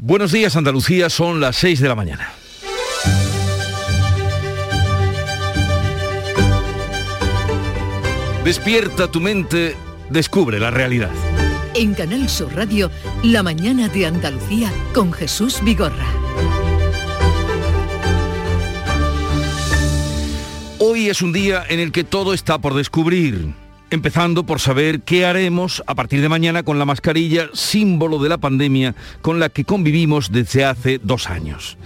Buenos días Andalucía, son las 6 de la mañana. Despierta tu mente, descubre la realidad. En Canal Sur Radio, La mañana de Andalucía con Jesús Vigorra. Hoy es un día en el que todo está por descubrir empezando por saber qué haremos a partir de mañana con la mascarilla, símbolo de la pandemia con la que convivimos desde hace dos años.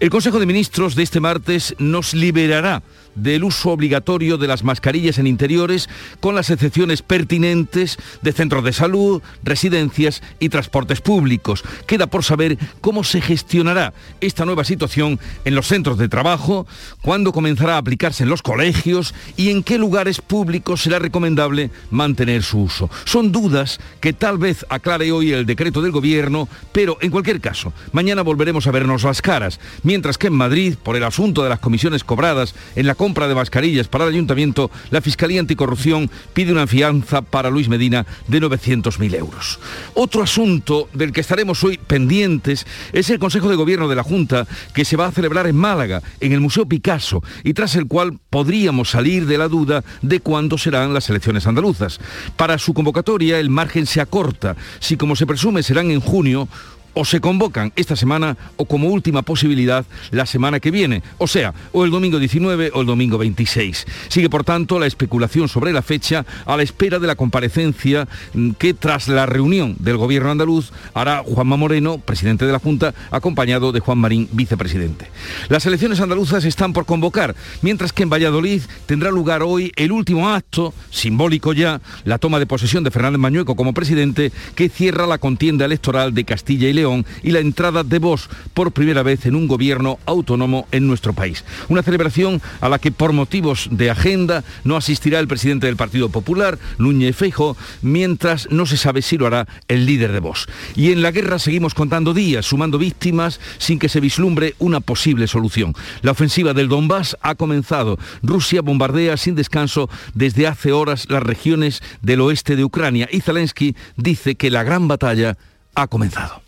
El Consejo de Ministros de este martes nos liberará del uso obligatorio de las mascarillas en interiores con las excepciones pertinentes de centros de salud, residencias y transportes públicos. Queda por saber cómo se gestionará esta nueva situación en los centros de trabajo, cuándo comenzará a aplicarse en los colegios y en qué lugares públicos será recomendable mantener su uso. Son dudas que tal vez aclare hoy el decreto del gobierno, pero en cualquier caso, mañana volveremos a vernos las caras, mientras que en Madrid, por el asunto de las comisiones cobradas en la compra de mascarillas para el ayuntamiento, la Fiscalía Anticorrupción pide una fianza para Luis Medina de 900.000 euros. Otro asunto del que estaremos hoy pendientes es el Consejo de Gobierno de la Junta que se va a celebrar en Málaga, en el Museo Picasso, y tras el cual podríamos salir de la duda de cuándo serán las elecciones andaluzas. Para su convocatoria el margen se acorta. Si como se presume serán en junio, o se convocan esta semana o como última posibilidad la semana que viene, o sea, o el domingo 19 o el domingo 26. Sigue por tanto la especulación sobre la fecha a la espera de la comparecencia mm, que tras la reunión del gobierno andaluz hará Juanma Moreno, presidente de la Junta, acompañado de Juan Marín, vicepresidente. Las elecciones andaluzas están por convocar, mientras que en Valladolid tendrá lugar hoy el último acto, simbólico ya, la toma de posesión de Fernández Mañueco como presidente, que cierra la contienda electoral de Castilla y León y la entrada de Vox por primera vez en un gobierno autónomo en nuestro país. Una celebración a la que por motivos de agenda no asistirá el presidente del Partido Popular, Núñez Feijo, mientras no se sabe si lo hará el líder de Vox. Y en la guerra seguimos contando días, sumando víctimas sin que se vislumbre una posible solución. La ofensiva del Donbass ha comenzado. Rusia bombardea sin descanso desde hace horas las regiones del oeste de Ucrania y Zelensky dice que la gran batalla ha comenzado.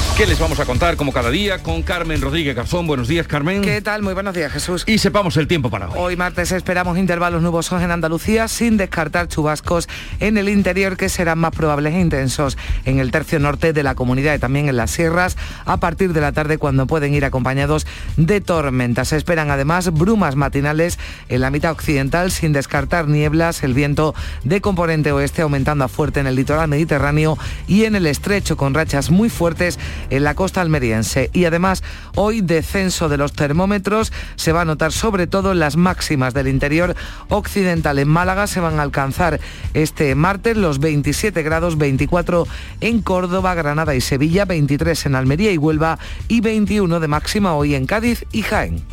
¿Qué les vamos a contar como cada día con Carmen Rodríguez Garzón? Buenos días, Carmen. ¿Qué tal? Muy buenos días, Jesús. Y sepamos el tiempo para hoy. Hoy martes esperamos intervalos nubosos en Andalucía sin descartar chubascos en el interior que serán más probables e intensos en el tercio norte de la comunidad y también en las sierras a partir de la tarde cuando pueden ir acompañados de tormentas. Se esperan además brumas matinales en la mitad occidental sin descartar nieblas, el viento de componente oeste aumentando a fuerte en el litoral mediterráneo y en el estrecho con rachas muy fuertes en la costa almeriense. Y además, hoy descenso de los termómetros se va a notar sobre todo en las máximas del interior occidental. En Málaga se van a alcanzar este martes los 27 grados, 24 en Córdoba, Granada y Sevilla, 23 en Almería y Huelva y 21 de máxima hoy en Cádiz y Jaén.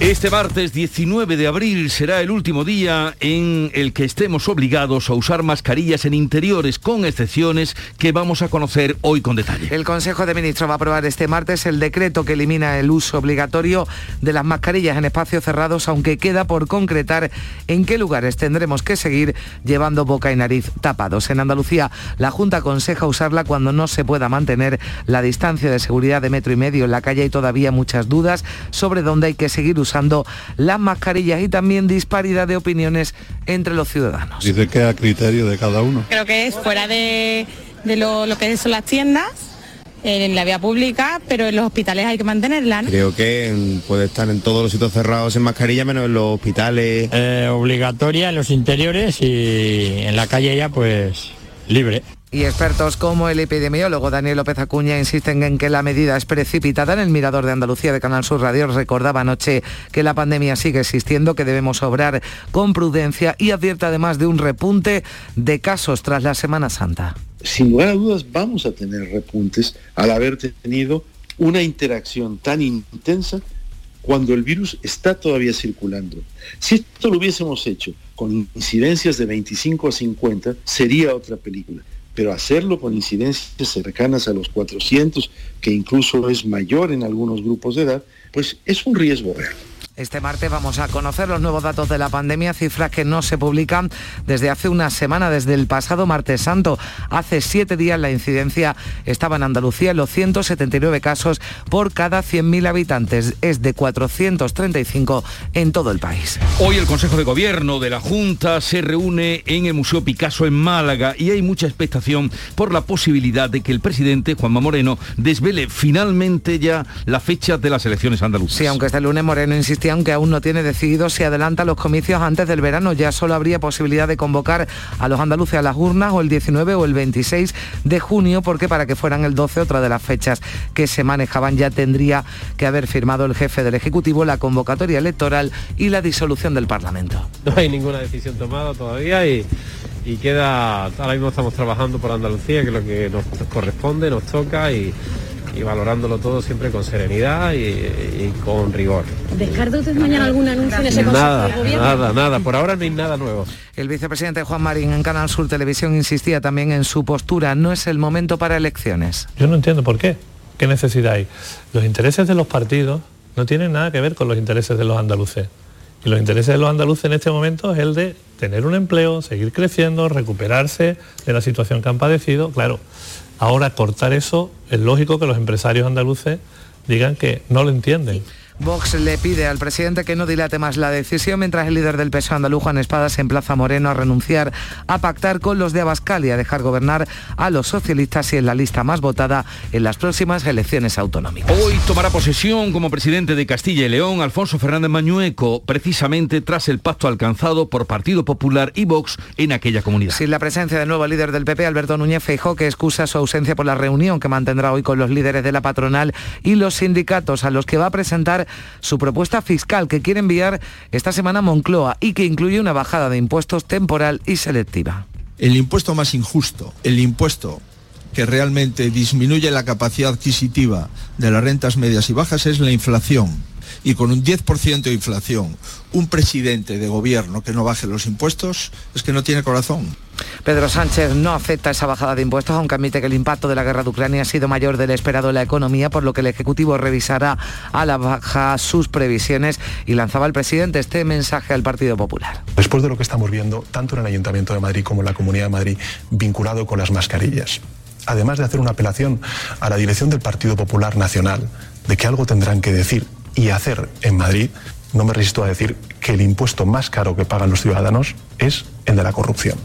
Este martes 19 de abril será el último día en el que estemos obligados a usar mascarillas en interiores, con excepciones que vamos a conocer hoy con detalle. El Consejo de Ministros va a aprobar este martes el decreto que elimina el uso obligatorio de las mascarillas en espacios cerrados, aunque queda por concretar en qué lugares tendremos que seguir llevando boca y nariz tapados. En Andalucía, la Junta aconseja usarla cuando no se pueda mantener la distancia de seguridad de metro y medio en la calle. Hay todavía muchas dudas sobre dónde hay que seguir usando usando las mascarillas y también disparidad de opiniones entre los ciudadanos. Dice que a criterio de cada uno. Creo que es fuera de, lo, que son las tiendas en la vía pública, pero en los hospitales hay que mantenerla. Creo que puede estar en todos los sitios cerrados en mascarilla, menos en los hospitales. Eh, obligatoria en los interiores y en la calle ya pues libre. Y expertos como el epidemiólogo Daniel López Acuña insisten en que la medida es precipitada. En el Mirador de Andalucía de Canal Sur Radio recordaba anoche que la pandemia sigue existiendo, que debemos obrar con prudencia y advierte además de un repunte de casos tras la Semana Santa. Sin lugar a dudas vamos a tener repuntes al haber tenido una interacción tan intensa cuando el virus está todavía circulando. Si esto lo hubiésemos hecho con incidencias de 25 a 50, sería otra película pero hacerlo con incidencias cercanas a los 400, que incluso es mayor en algunos grupos de edad, pues es un riesgo real. Este martes vamos a conocer los nuevos datos de la pandemia, cifras que no se publican desde hace una semana, desde el pasado martes santo. Hace siete días la incidencia estaba en Andalucía en los 179 casos por cada 100.000 habitantes. Es de 435 en todo el país. Hoy el Consejo de Gobierno de la Junta se reúne en el Museo Picasso en Málaga y hay mucha expectación por la posibilidad de que el presidente Juanma Moreno desvele finalmente ya la fecha de las elecciones andaluzas. Sí, aunque este lunes Moreno aunque aún no tiene decidido si adelanta los comicios antes del verano. Ya solo habría posibilidad de convocar a los andaluces a las urnas o el 19 o el 26 de junio, porque para que fueran el 12, otra de las fechas que se manejaban, ya tendría que haber firmado el jefe del Ejecutivo la convocatoria electoral y la disolución del Parlamento. No hay ninguna decisión tomada todavía y y queda, ahora mismo estamos trabajando por Andalucía, que es lo que nos corresponde, nos toca y, y valorándolo todo siempre con serenidad y, con rigor. ¿Descarta usted mañana algún anuncio en ese consejo Nada, nada, nada. Por ahora no hay nada nuevo. El vicepresidente Juan Marín en Canal Sur Televisión insistía también en su postura. No es el momento para elecciones. Yo no entiendo por qué. ¿Qué necesidad hay? Los intereses de los partidos no tienen nada que ver con los intereses de los andaluces. Y los intereses de los andaluces en este momento es el de tener un empleo, seguir creciendo, recuperarse de la situación que han padecido. Claro, Ahora cortar eso, es lógico que los empresarios andaluces digan que no lo entienden. Vox le pide al presidente que no dilate más la decisión, mientras el líder del PSOE andaluz, Juan Espada, se emplaza Moreno a renunciar a pactar con los de Abascal y a dejar gobernar a los socialistas y en la lista más votada en las próximas elecciones autonómicas. Hoy tomará posesión como presidente de Castilla y León Alfonso Fernández Mañueco, precisamente tras el pacto alcanzado por Partido Popular y Vox en aquella comunidad. Sin la presencia del nuevo líder del PP, Alberto Núñez Feijó, que excusa su ausencia por la reunión que mantendrá hoy con los líderes de la patronal y los sindicatos, a los que va a presentar su propuesta fiscal que quiere enviar esta semana a Moncloa y que incluye una bajada de impuestos temporal y selectiva. El impuesto más injusto, el impuesto que realmente disminuye la capacidad adquisitiva de las rentas medias y bajas es la inflación y con un 10% de inflación, un presidente de gobierno que no baje los impuestos es que no tiene corazón. Pedro Sánchez no acepta esa bajada de impuestos, aunque admite que el impacto de la guerra de Ucrania ha sido mayor del esperado en la economía, por lo que el Ejecutivo revisará a la baja sus previsiones y lanzaba el presidente este mensaje al Partido Popular. Después de lo que estamos viendo, tanto en el Ayuntamiento de Madrid como en la Comunidad de Madrid, vinculado con las mascarillas, además de hacer una apelación a la dirección del Partido Popular Nacional, de que algo tendrán que decir y hacer en Madrid, no me resisto a decir que el impuesto más caro que pagan los ciudadanos es el de la corrupción.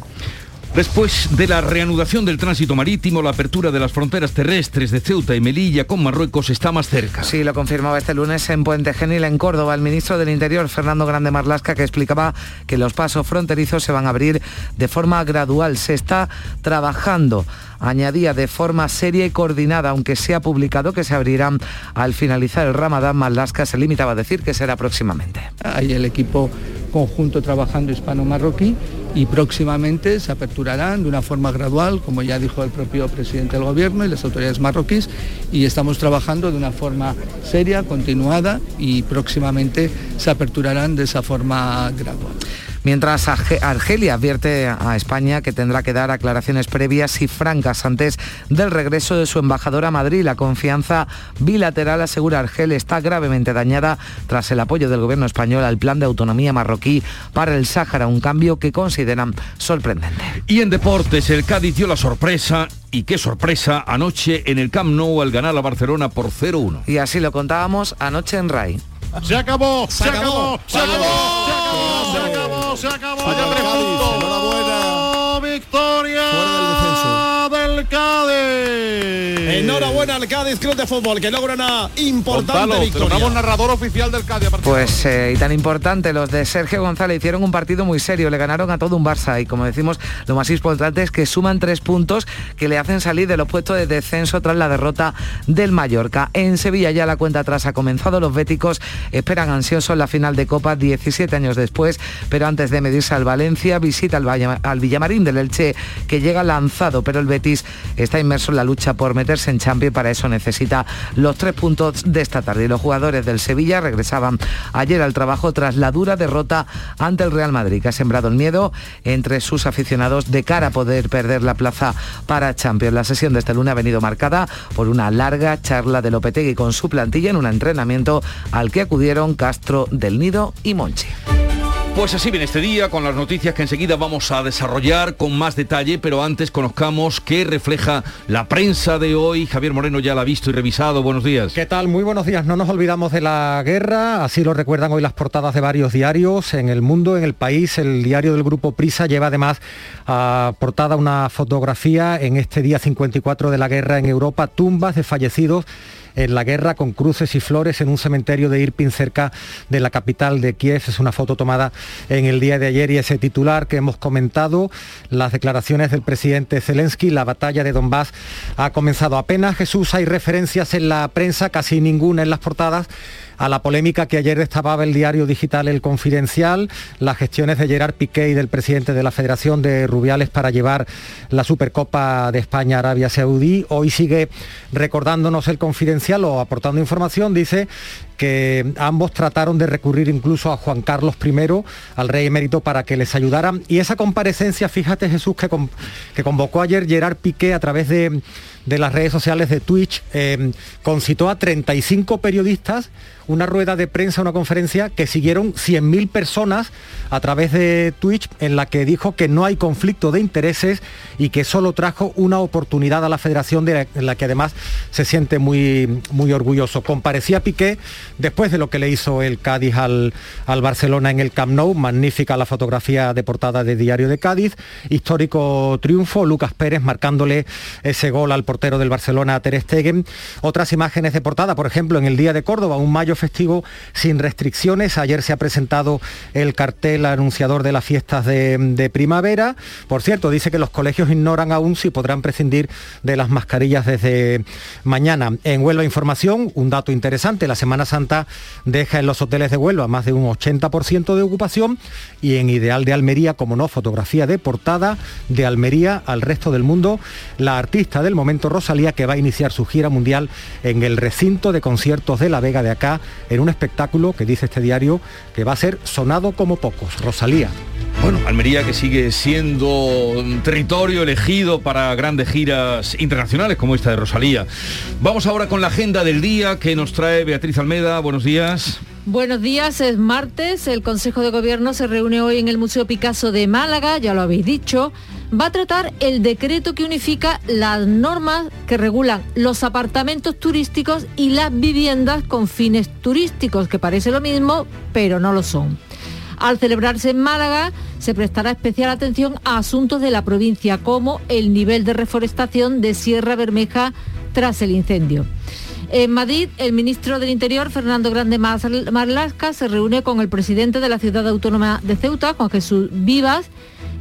Después de la reanudación del tránsito marítimo, la apertura de las fronteras terrestres de Ceuta y Melilla con Marruecos está más cerca. Sí, lo confirmaba este lunes en Puente Genil, en Córdoba, el ministro del Interior, Fernando Grande Marlasca, que explicaba que los pasos fronterizos se van a abrir de forma gradual. Se está trabajando añadía de forma seria y coordinada, aunque se ha publicado que se abrirán al finalizar el Ramadán, Marlasca se limitaba a decir que será próximamente. Hay el equipo conjunto trabajando hispano-marroquí y próximamente se aperturarán de una forma gradual, como ya dijo el propio presidente del Gobierno y las autoridades marroquíes, y estamos trabajando de una forma seria, continuada y próximamente se aperturarán de esa forma gradual. Mientras Argelia advierte a España que tendrá que dar aclaraciones previas y francas antes del regreso de su embajadora a Madrid. La confianza bilateral, asegura Argelia, está gravemente dañada tras el apoyo del gobierno español al plan de autonomía marroquí para el Sáhara, un cambio que consideran sorprendente. Y en deportes, el Cádiz dio la sorpresa y qué sorpresa anoche en el Camp Nou al ganar a Barcelona por 0-1. Y así lo contábamos anoche en RAI. Se acabó, se, acabó, se acabó, se acabó, se acabó, se acabó. Enhorabuena. Enhorabuena al Cádiz Club de Fútbol que logra una importante victoria. narrador oficial del Cádiz. Pues eh, y tan importante, los de Sergio González hicieron un partido muy serio, le ganaron a todo un Barça y como decimos, lo más importante es que suman tres puntos que le hacen salir de los puestos de descenso tras la derrota del Mallorca. En Sevilla ya la cuenta atrás ha comenzado, los béticos esperan ansiosos la final de Copa 17 años después, pero antes de medirse al Valencia, visita al, Villamarín del Elche que llega lanzado, pero el Betis está inmerso la lucha por meterse en Champions. Para eso necesita los tres puntos de esta tarde. Los jugadores del Sevilla regresaban ayer al trabajo tras la dura derrota ante el Real Madrid, que ha sembrado el miedo entre sus aficionados de cara a poder perder la plaza para Champions. La sesión de este lunes ha venido marcada por una larga charla de Lopetegui con su plantilla en un entrenamiento al que acudieron Castro del Nido y Monchi. Pues así viene este día con las noticias que enseguida vamos a desarrollar con más detalle, pero antes conozcamos qué refleja la prensa de hoy. Javier Moreno ya la ha visto y revisado. Buenos días. ¿Qué tal? Muy buenos días. No nos olvidamos de la guerra, así lo recuerdan hoy las portadas de varios diarios en el mundo, en el país. El diario del grupo Prisa lleva además a portada una fotografía en este día 54 de la guerra en Europa, tumbas de fallecidos en la guerra con cruces y flores en un cementerio de Irpin cerca de la capital de Kiev. Es una foto tomada en el día de ayer y ese titular que hemos comentado, las declaraciones del presidente Zelensky, la batalla de Donbass ha comenzado apenas. Jesús, hay referencias en la prensa, casi ninguna en las portadas a la polémica que ayer destapaba el diario digital El Confidencial, las gestiones de Gerard Piqué y del presidente de la Federación de Rubiales para llevar la Supercopa de España a Arabia Saudí. Hoy sigue recordándonos el Confidencial o aportando información, dice que ambos trataron de recurrir incluso a Juan Carlos I, al rey emérito, para que les ayudaran. Y esa comparecencia, fíjate Jesús, que, que convocó ayer Gerard Piqué a través de, de las redes sociales de Twitch, eh, concitó a 35 periodistas una rueda de prensa, una conferencia que siguieron 100.000 personas a través de Twitch en la que dijo que no hay conflicto de intereses y que solo trajo una oportunidad a la federación de la, en la que además se siente muy, muy orgulloso. Comparecía Piqué después de lo que le hizo el Cádiz al, al Barcelona en el Camp Nou, magnífica la fotografía de portada de Diario de Cádiz, histórico triunfo, Lucas Pérez marcándole ese gol al portero del Barcelona Ter Stegen. Otras imágenes de portada, por ejemplo, en el Día de Córdoba, un mayo festivo sin restricciones. Ayer se ha presentado el cartel anunciador de las fiestas de, primavera. Por cierto, dice que los colegios ignoran aún si podrán prescindir de las mascarillas desde mañana. En Huelva Información, un dato interesante, la Semana Santa deja en los hoteles de Huelva más de un 80% de ocupación y en Ideal de Almería, como no, fotografía de portada de Almería al resto del mundo, la artista del momento Rosalía que va a iniciar su gira mundial en el recinto de conciertos de La Vega de acá en un espectáculo que dice este diario que va a ser sonado como pocos. Rosalía. Bueno, Almería que sigue siendo un territorio elegido para grandes giras internacionales como esta de Rosalía. Vamos ahora con la agenda del día que nos trae Beatriz Almeda. Buenos días. Buenos días, es martes, el Consejo de Gobierno se reúne hoy en el Museo Picasso de Málaga, ya lo habéis dicho, va a tratar el decreto que unifica las normas que regulan los apartamentos turísticos y las viviendas con fines turísticos, que parece lo mismo, pero no lo son. Al celebrarse en Málaga, se prestará especial atención a asuntos de la provincia, como el nivel de reforestación de Sierra Bermeja tras el incendio. En Madrid, el ministro del Interior, Fernando Grande Marlasca, se reúne con el presidente de la ciudad autónoma de Ceuta, Juan Jesús Vivas,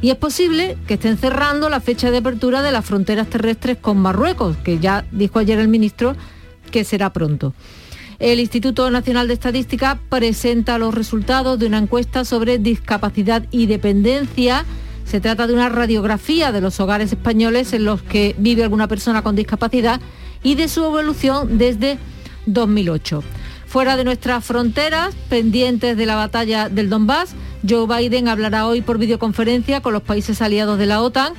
y es posible que estén cerrando la fecha de apertura de las fronteras terrestres con Marruecos, que ya dijo ayer el ministro que será pronto. El Instituto Nacional de Estadística presenta los resultados de una encuesta sobre discapacidad y dependencia. Se trata de una radiografía de los hogares españoles en los que vive alguna persona con discapacidad y de su evolución desde 2008. Fuera de nuestras fronteras, pendientes de la batalla del Donbass, Joe Biden hablará hoy por videoconferencia con los países aliados de la OTAN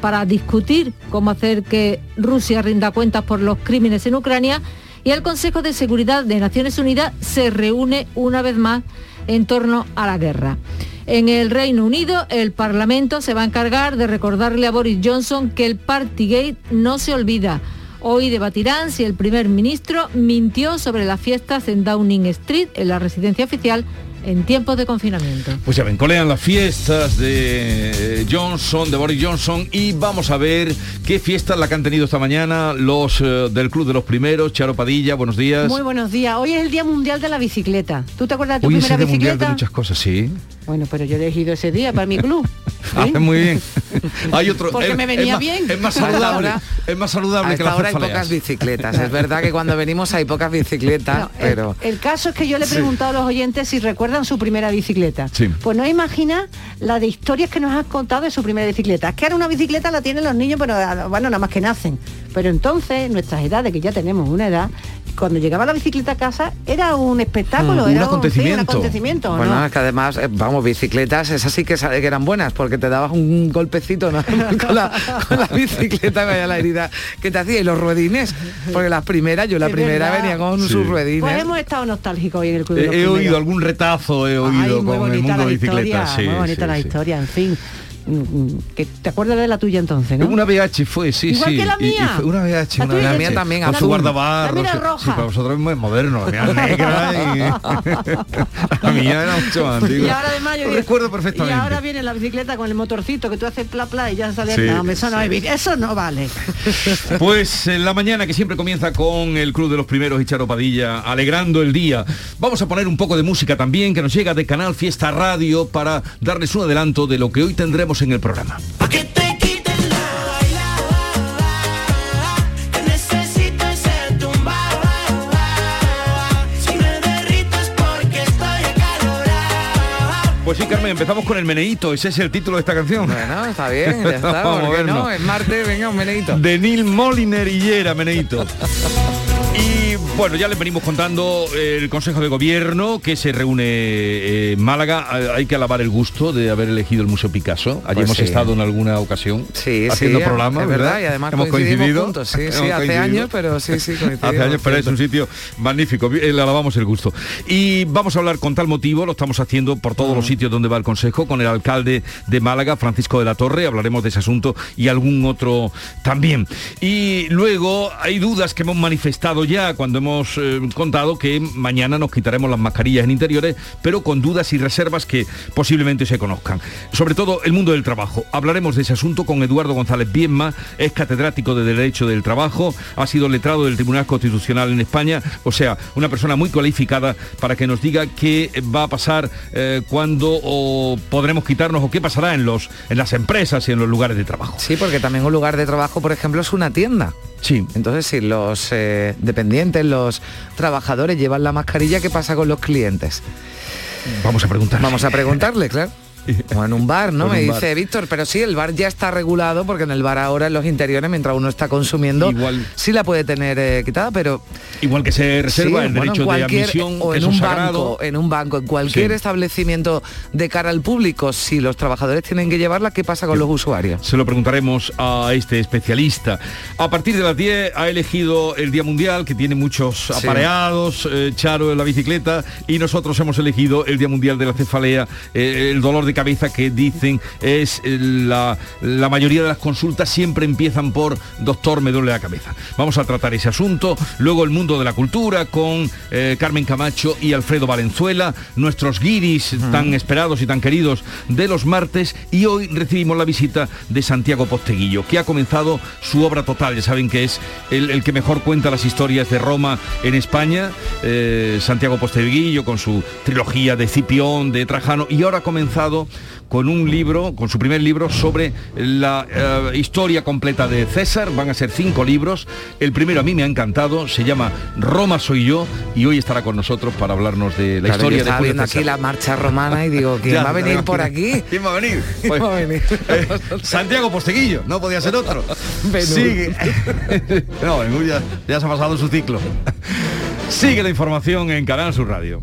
para discutir cómo hacer que Rusia rinda cuentas por los crímenes en Ucrania y el Consejo de Seguridad de Naciones Unidas se reúne una vez más en torno a la guerra. En el Reino Unido, el Parlamento se va a encargar de recordarle a Boris Johnson que el Partygate no se olvida. Hoy debatirán si el primer ministro mintió sobre las fiestas en Downing Street, en la residencia oficial, en tiempos de confinamiento. Pues ya ven, colean las fiestas de Johnson, de Boris Johnson, y vamos a ver qué fiestas la que han tenido esta mañana los eh, del Club de los Primeros, Charo Padilla, buenos días. Muy buenos días. Hoy es el Día Mundial de la Bicicleta. ¿Tú te acuerdas de tu Hoy es primera el Día bicicleta? Mundial de muchas cosas, sí. Bueno, pero yo he elegido ese día para mi club. Hace muy bien. Hay otro. Porque es- me venía es más- bien. Es más A esta saludable. hora- es más saludable A que esta las hora hay pocas bicicletas. Es verdad que cuando venimos hay pocas bicicletas, No, pero... el, caso es que yo le he Sí. preguntado a los oyentes si recuerdan su primera bicicleta. Sí. Pues no imagina la de historias que nos has contado de su primera bicicleta. Es que ahora una bicicleta la tienen los niños, pero ah, bueno, nada más que nacen. Pero entonces, nuestras edades, que ya tenemos una edad, cuando llegaba la bicicleta a casa era un espectáculo, Mm, era un sí, acontecimiento. acontecimiento, Bueno, ¿no? es que además, eh, vamos, bicicletas, esas sí que sabe que eran buenas, porque te dabas un golpecito ¿no? con, la, con la bicicleta, vaya la herida que te hacía, y los ruedines, porque las primeras, yo la Es primera verdad. venía con Sí. sus ruedines. Pues hemos estado nostálgicos hoy en el club de los He, he oído algún retazo, he oído Ay, muy con el bonita mundo la de bicicletas. historia, sí, muy bonita sí, la sí. historia, en fin. Mm, que ¿Te acuerdas de la tuya entonces, no? Una VH fue, sí, Igual sí. que la y- y mía. fue una VH, La una mía también, Con su azul. guardabarros. La sí, era roja. Sí, para vosotros es muy moderno. La mía negra y... la mía era mucho más antigua. Y ahora además yo recuerdo perfectamente. Y ahora viene la bicicleta con el motorcito que tú haces pla pla y ya sale. Sí, no, eso no, sí. eso no vale. Pues en la mañana que siempre comienza con el Club de los Primeros y Charo Padilla, alegrando el día. Vamos a poner un poco de música también que nos llega de Canal Fiesta Radio para darles un adelanto de lo que hoy tendremos en el programa. Pues sí, Carmen, empezamos con el meneíto, ese es el título de esta canción. Bueno, está bien, ya está, Vamos a ¿por qué vernos. no? Es martes, venga, un meneito. De Neil Moliner y Yera, meneíto. Bueno, ya les venimos contando eh, el Consejo de Gobierno que se reúne eh, en Málaga. Hay que alabar el gusto de haber elegido el Museo Picasso. Allí Pues hemos sí. estado en alguna ocasión Sí, haciendo sí, programas, verdad, y además hemos coincidido. juntos, sí, hace coincidido. años, pero sí, sí, Hace años, pero es un sitio magnífico. Le alabamos el gusto. Y vamos a hablar con tal motivo, lo estamos haciendo por todos los sitios donde va el Consejo, con el alcalde de Málaga, Francisco de la Torre, hablaremos de ese asunto y algún otro también. Y luego hay dudas que hemos manifestado ya cuando hemos eh, contado que mañana nos quitaremos las mascarillas en interiores, pero con dudas y reservas que posiblemente se conozcan. Sobre todo el mundo del trabajo. Hablaremos de ese asunto con Eduardo González Bienma, es catedrático de Derecho del Trabajo, ha sido letrado del Tribunal Constitucional en España, o sea, una persona muy cualificada para que nos diga qué va a pasar eh, cuando o podremos quitarnos o qué pasará en, los, en las empresas y en los lugares de trabajo. Sí, porque también un lugar de trabajo, por ejemplo, es una tienda. Sí. Entonces, si los eh, dependientes, los trabajadores llevan la mascarilla, ¿qué pasa con los clientes? Vamos a preguntar. Vamos a preguntarle, claro. O en un bar, ¿no? Me dice. Víctor, pero sí, el bar ya está regulado porque en el bar ahora en los interiores, mientras uno está consumiendo, sí la puede tener eh, quitada, pero... Igual que se reserva Sí, el bueno, derecho de admisión, o en un sagrado. banco, en un banco, en cualquier Sí. establecimiento de cara al público, si los trabajadores tienen que llevarla, ¿qué pasa con los usuarios? Se lo preguntaremos a este especialista. A partir de las 10 ha elegido el Día Mundial, que tiene muchos apareados, eh, Charo en la bicicleta, y nosotros hemos elegido el Día Mundial de la cefalea, eh, el dolor de cabeza que dicen es eh, la, la mayoría de las consultas siempre empiezan por doctor me duele la cabeza. Vamos a tratar ese asunto. Luego el mundo de la cultura con eh, Carmen Camacho y Alfredo Valenzuela, nuestros guiris tan esperados y tan queridos de los martes. Y hoy recibimos la visita de Santiago Posteguillo, que ha comenzado su obra total, ya saben que es el, el que mejor cuenta las historias de Roma en España, eh, Santiago Posteguillo con su trilogía de Cipión, de Trajano. Y ahora ha comenzado con un libro, con su primer libro sobre la eh, historia completa de César. Van a ser cinco libros. El primero a mí me ha encantado, se llama Roma soy yo y hoy estará con nosotros para hablarnos de la Claro, historia de estaba viendo aquí la marcha romana y digo, ¿quién Ya, va a venir por aquí? ¿Quién va a venir? ¿Quién Pues, va a venir? eh, Santiago Posteguillo, no podía ser otro. Sigue. no, ya, ya se ha pasado su ciclo. Sigue la información en Canal Sur Radio.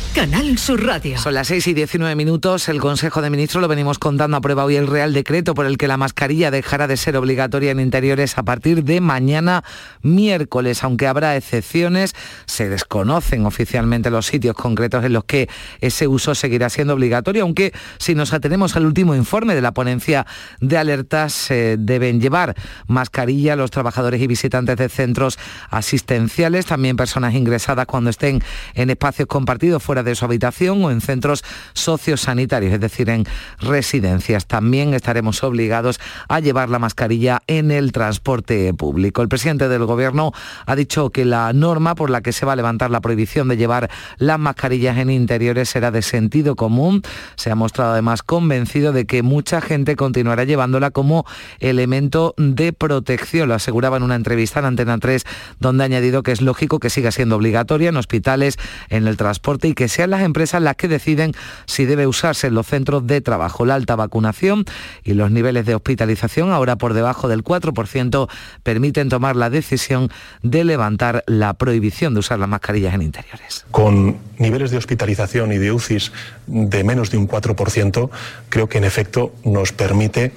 Canal Sur Radio. Son las 6 y 19 minutos. El Consejo de Ministros lo venimos contando aprueba hoy el Real Decreto por el que la mascarilla dejará de ser obligatoria en interiores a partir de mañana miércoles, aunque habrá excepciones. Se desconocen oficialmente los sitios concretos en los que ese uso seguirá siendo obligatorio, aunque si nos atenemos al último informe de la ponencia de alertas, eh, deben llevar mascarilla los trabajadores y visitantes de centros asistenciales, también personas ingresadas cuando estén en espacios compartidos fuera de su habitación o en centros sociosanitarios, es decir, en residencias. También estaremos obligados a llevar la mascarilla en el transporte público. El presidente del Gobierno ha dicho que la norma por la que se va a levantar la prohibición de llevar las mascarillas en interiores será de sentido común. Se ha mostrado además convencido de que mucha gente continuará llevándola como elemento de protección. Lo aseguraba en una entrevista en Antena 3, donde ha añadido que es lógico que siga siendo obligatoria en hospitales, en el transporte y que sean las empresas las que deciden si debe usarse en los centros de trabajo. La alta vacunación y los niveles de hospitalización, ahora por debajo del 4%, permiten tomar la decisión de levantar la prohibición de usar las mascarillas en interiores. Con niveles de hospitalización y de UCIs de menos de un 4%, creo que en efecto nos permite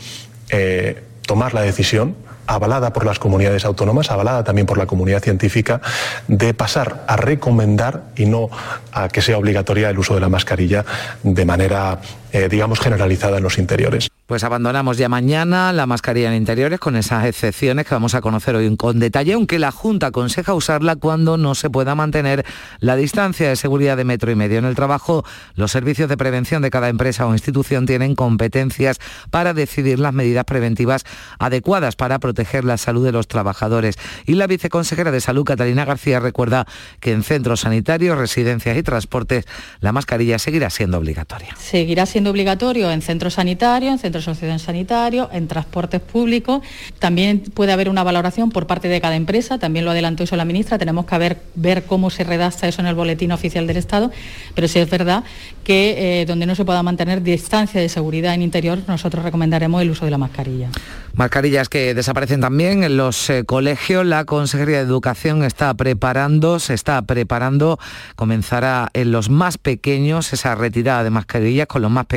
eh, tomar la decisión avalada por las comunidades autónomas, avalada también por la comunidad científica, de pasar a recomendar y no a que sea obligatoria el uso de la mascarilla de manera, eh, digamos, generalizada en los interiores. Pues abandonamos ya mañana la mascarilla en interiores con esas excepciones que vamos a conocer hoy con detalle, aunque la Junta aconseja usarla cuando no se pueda mantener la distancia de seguridad de metro y medio. En el trabajo, los servicios de prevención de cada empresa o institución tienen competencias para decidir las medidas preventivas adecuadas para proteger la salud de los trabajadores. Y la viceconsejera de Salud, Catalina García, recuerda que en centros sanitarios, residencias y transportes la mascarilla seguirá siendo obligatoria. Seguirá siendo obligatorio en centros sanitarios, en centros sociosanitarios, en transportes públicos. También puede haber una valoración por parte de cada empresa, también lo adelantó eso la ministra, tenemos que ver, ver cómo se redacta eso en el boletín oficial del Estado, pero sí es verdad que eh, donde no se pueda mantener distancia de seguridad en interior, nosotros recomendaremos el uso de la mascarilla. Mascarillas que desaparecen también en los eh, colegios. La Consejería de Educación está preparando, se está preparando, comenzará en los más pequeños esa retirada de mascarillas con los más pequeños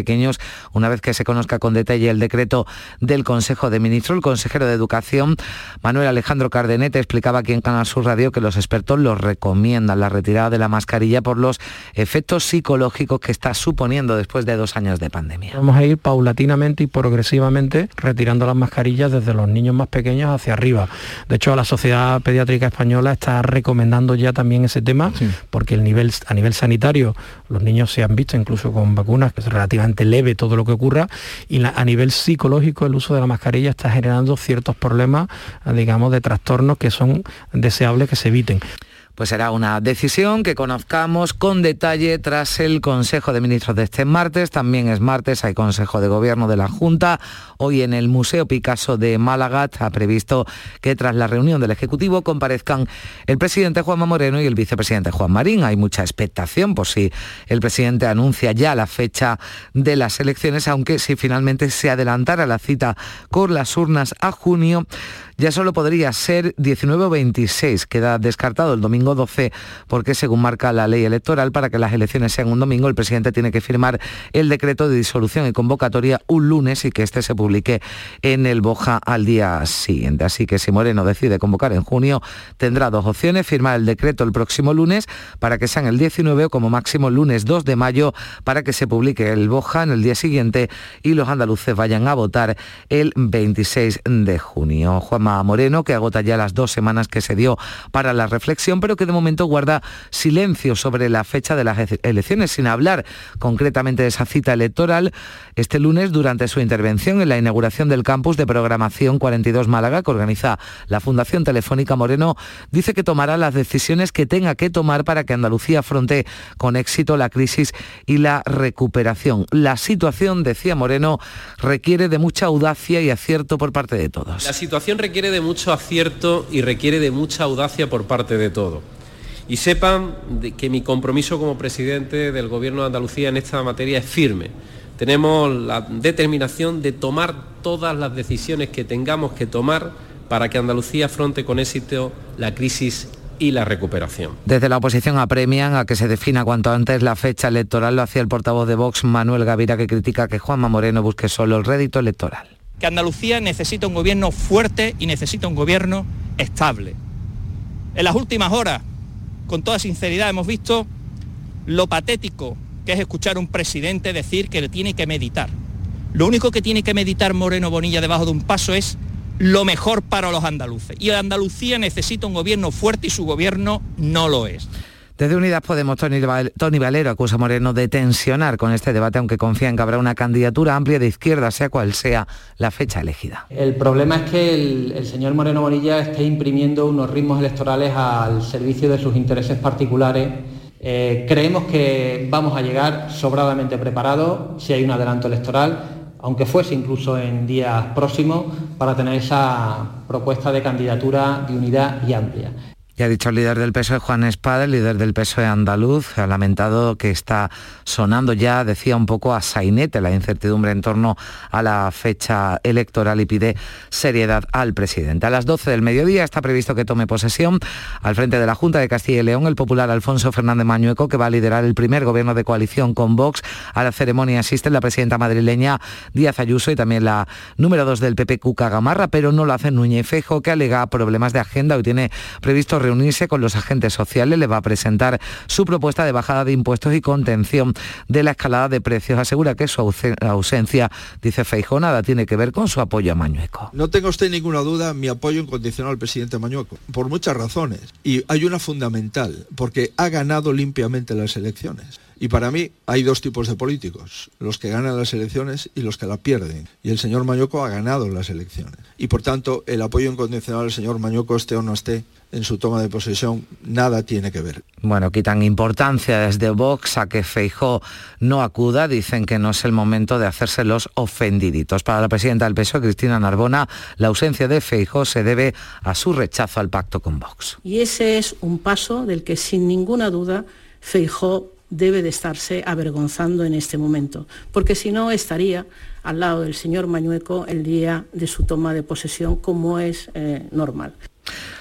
una vez que se conozca con detalle el decreto del Consejo de Ministros. El consejero de Educación, Manuel Alejandro Cardenete, explicaba aquí en Canal Sur Radio que los expertos los recomiendan la retirada de la mascarilla por los efectos psicológicos que está suponiendo después de dos años de pandemia. Vamos a ir paulatinamente y progresivamente retirando las mascarillas desde los niños más pequeños hacia arriba. De hecho, la Sociedad Pediátrica Española está recomendando ya también ese tema, porque el nivel, a nivel sanitario los niños se han visto incluso con vacunas, que es relativamente leve todo lo que ocurra, y a nivel psicológico el uso de la mascarilla está generando ciertos problemas, digamos, de trastornos que son deseables que se eviten. Pues será una decisión que conozcamos con detalle tras el Consejo de Ministros de este martes. También es martes, hay Consejo de Gobierno de la Junta. Hoy en el Museo Picasso de Málaga está previsto que tras la reunión del Ejecutivo comparezcan el presidente Juanma Moreno y el vicepresidente Juan Marín. Hay mucha expectación por si el presidente anuncia ya la fecha de las elecciones, aunque si finalmente se adelantara la cita con las urnas a junio, ya solo podría ser 19 o 26. Queda descartado el domingo 12 porque según marca la ley electoral, para que las elecciones sean un domingo, el presidente tiene que firmar el decreto de disolución y convocatoria un lunes y que este se publique en el Boja al día siguiente. Así que si Moreno decide convocar en junio, tendrá dos opciones, firmar el decreto el próximo lunes para que sean el 19 o como máximo el lunes 2 de mayo para que se publique el Boja en el día siguiente y los andaluces vayan a votar el 26 de junio. Moreno, que agota ya las dos semanas que se dio para la reflexión, pero que de momento guarda silencio sobre la fecha de las elecciones, sin hablar concretamente de esa cita electoral. Este lunes, durante su intervención en la inauguración del campus de programación 42 Málaga, que organiza la Fundación Telefónica Moreno, dice que tomará las decisiones que tenga que tomar para que Andalucía afronte con éxito la crisis y la recuperación. La situación, decía Moreno, requiere de mucha audacia y acierto por parte de todos. La situación requiere de mucho acierto y requiere de mucha audacia por parte de todo. y sepan que mi compromiso como presidente del Gobierno de Andalucía en esta materia es firme. Tenemos la determinación de tomar todas las decisiones que tengamos que tomar para que Andalucía afronte con éxito la crisis y la recuperación. Desde la oposición apremian a que se defina cuanto antes la fecha electoral, lo hacía el portavoz de Vox, Manuel Gavira, que critica que Juanma Moreno busque solo el rédito electoral. Que Andalucía necesita un gobierno fuerte y necesita un gobierno estable. En las últimas horas, con toda sinceridad, hemos visto lo patético que es escuchar a un presidente decir que le tiene que meditar. Lo único que tiene que meditar Moreno Bonilla debajo de un paso es lo mejor para los andaluces. Y Andalucía necesita un gobierno fuerte y su gobierno no lo es. Desde Unidas Podemos, Tony, Val- Tony Valero acusa a Moreno de tensionar con este debate, aunque confía en que habrá una candidatura amplia de izquierda, sea cual sea la fecha elegida. El problema es que el, el señor Moreno Bonilla esté imprimiendo unos ritmos electorales al servicio de sus intereses particulares. Eh, creemos que vamos a llegar sobradamente preparados si hay un adelanto electoral, aunque fuese incluso en días próximos, para tener esa propuesta de candidatura de unidad y amplia. Y ha dicho el líder del PSOE, Juan Espada, el líder del PSOE andaluz, ha lamentado que está sonando ya, decía un poco a sainete la incertidumbre en torno a la fecha electoral y pide seriedad al presidente. A las 12 del mediodía está previsto que tome posesión al frente de la Junta de Castilla y León el popular Alfonso Fernández Mañueco, que va a liderar el primer gobierno de coalición con Vox. A la ceremonia asiste la presidenta madrileña Díaz Ayuso y también la número 2 del PP, Cuca Gamarra, pero no lo hace Núñez Fejo, que alega problemas de agenda. Hoy tiene previsto reunirse con los agentes sociales, le va a presentar su propuesta de bajada de impuestos y contención de la escalada de precios. Asegura que su ausen- ausencia, dice Feijó, nada tiene que ver con su apoyo a Mañueco. No tenga usted ninguna duda mi apoyo incondicional al presidente Mañueco, por muchas razones. Y hay una fundamental, porque ha ganado limpiamente las elecciones. Y para mí hay dos tipos de políticos, los que ganan las elecciones y los que la pierden. Y el señor Mañueco ha ganado las elecciones. Y por tanto, el apoyo incondicional al señor Mañueco, esté o no esté, en su toma de posesión, nada tiene que ver. Bueno, quitan importancia desde Vox a que Feijó no acuda, dicen que no es el momento de hacerse los ofendiditos. Para la presidenta del PSOE, Cristina Narbona, la ausencia de Feijó se debe a su rechazo al pacto con Vox. Y ese es un paso del que sin ninguna duda Feijó debe de estarse avergonzando en este momento, porque si no estaría al lado del señor Mañueco el día de su toma de posesión como es eh, normal.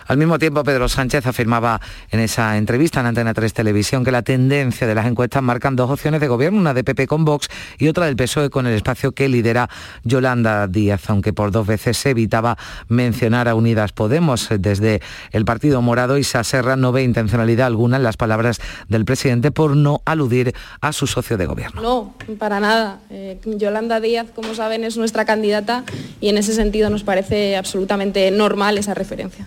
Al mismo tiempo, Pedro Sánchez afirmaba en esa entrevista en Antena 3 Televisión que la tendencia de las encuestas marcan dos opciones de gobierno, una de PP con Vox y otra del PSOE con el espacio que lidera Yolanda Díaz, aunque por dos veces se evitaba mencionar a Unidas Podemos. Desde el Partido Morado, Isa Serra no ve intencionalidad alguna en las palabras del presidente por no aludir a su socio de gobierno. No, para nada. Eh, Yolanda Díaz, como saben, es nuestra candidata y en ese sentido nos parece absolutamente normal esa referencia.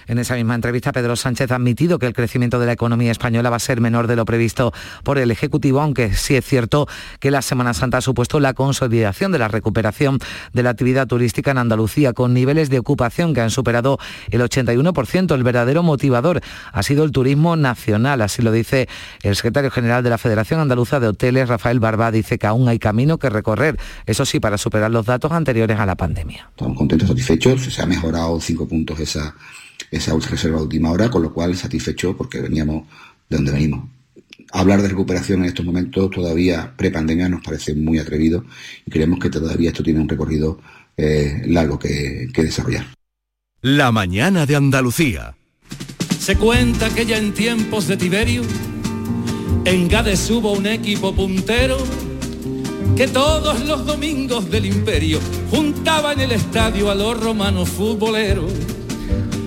En esa misma entrevista, Pedro Sánchez ha admitido que el crecimiento de la economía española va a ser menor de lo previsto por el Ejecutivo, aunque sí es cierto que la Semana Santa ha supuesto la consolidación de la recuperación de la actividad turística en Andalucía, con niveles de ocupación que han superado el 81%. El verdadero motivador ha sido el turismo nacional, así lo dice el secretario general de la Federación Andaluza de Hoteles, Rafael Barba, dice que aún hay camino que recorrer, eso sí, para superar los datos anteriores a la pandemia. Estamos contentos, satisfechos, se ha mejorado cinco puntos esa, esa reserva de última hora, con lo cual satisfecho porque veníamos de donde venimos. Hablar de recuperación en estos momentos, todavía pre-pandemia, nos parece muy atrevido y creemos que todavía esto tiene un recorrido eh, largo que, que desarrollar. La mañana de Andalucía. Se cuenta que ya en tiempos de Tiberio, en Gades hubo un equipo puntero que todos los domingos del imperio juntaba en el estadio a los romanos futboleros.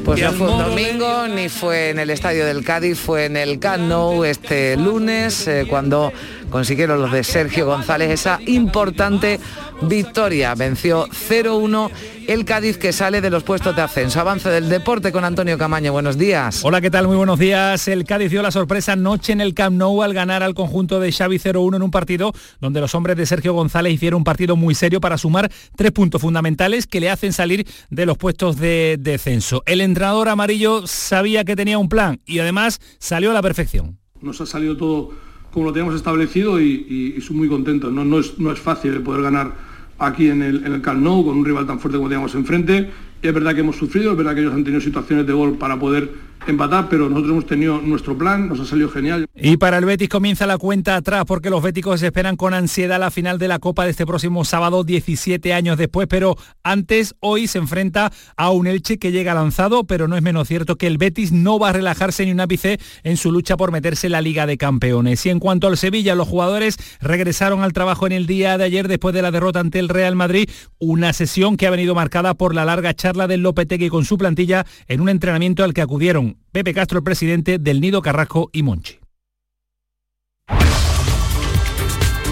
Pues no fue un domingo, ni fue en el estadio del Cádiz, fue en el Camp Nou este lunes, eh, cuando consiguieron los de Sergio González esa importante victoria. Venció 0-1 el Cádiz que sale de los puestos de ascenso. Avance del deporte con Antonio Camaño. Buenos días. Hola, ¿qué tal? Muy buenos días. El Cádiz dio la sorpresa anoche en el Camp Nou al ganar al conjunto de Xavi 0-1 en un partido donde los hombres de Sergio González hicieron un partido muy serio para sumar tres puntos fundamentales que le hacen salir de los puestos de descenso. El entrenador amarillo sabía que tenía un plan y además salió a la perfección. Nos ha salido todo como lo teníamos establecido y, y, y soy muy contento. No, no, es, no es fácil poder ganar aquí en el, en el Camp Nou con un rival tan fuerte como teníamos enfrente Es verdad que hemos sufrido, es verdad que ellos han tenido situaciones de gol para poder empatar, pero nosotros hemos tenido nuestro plan, nos ha salido genial. Y para el Betis comienza la cuenta atrás porque los béticos esperan con ansiedad la final de la Copa de este próximo sábado 17 años después, pero antes hoy se enfrenta a un Elche que llega lanzado, pero no es menos cierto que el Betis no va a relajarse ni un ápice en su lucha por meterse en la Liga de Campeones. Y en cuanto al Sevilla, los jugadores regresaron al trabajo en el día de ayer después de la derrota ante el Real Madrid, una sesión que ha venido marcada por la larga charla del Lopetegui con su plantilla en un entrenamiento al que acudieron Pepe Castro, el presidente del Nido Carrasco y Monchi.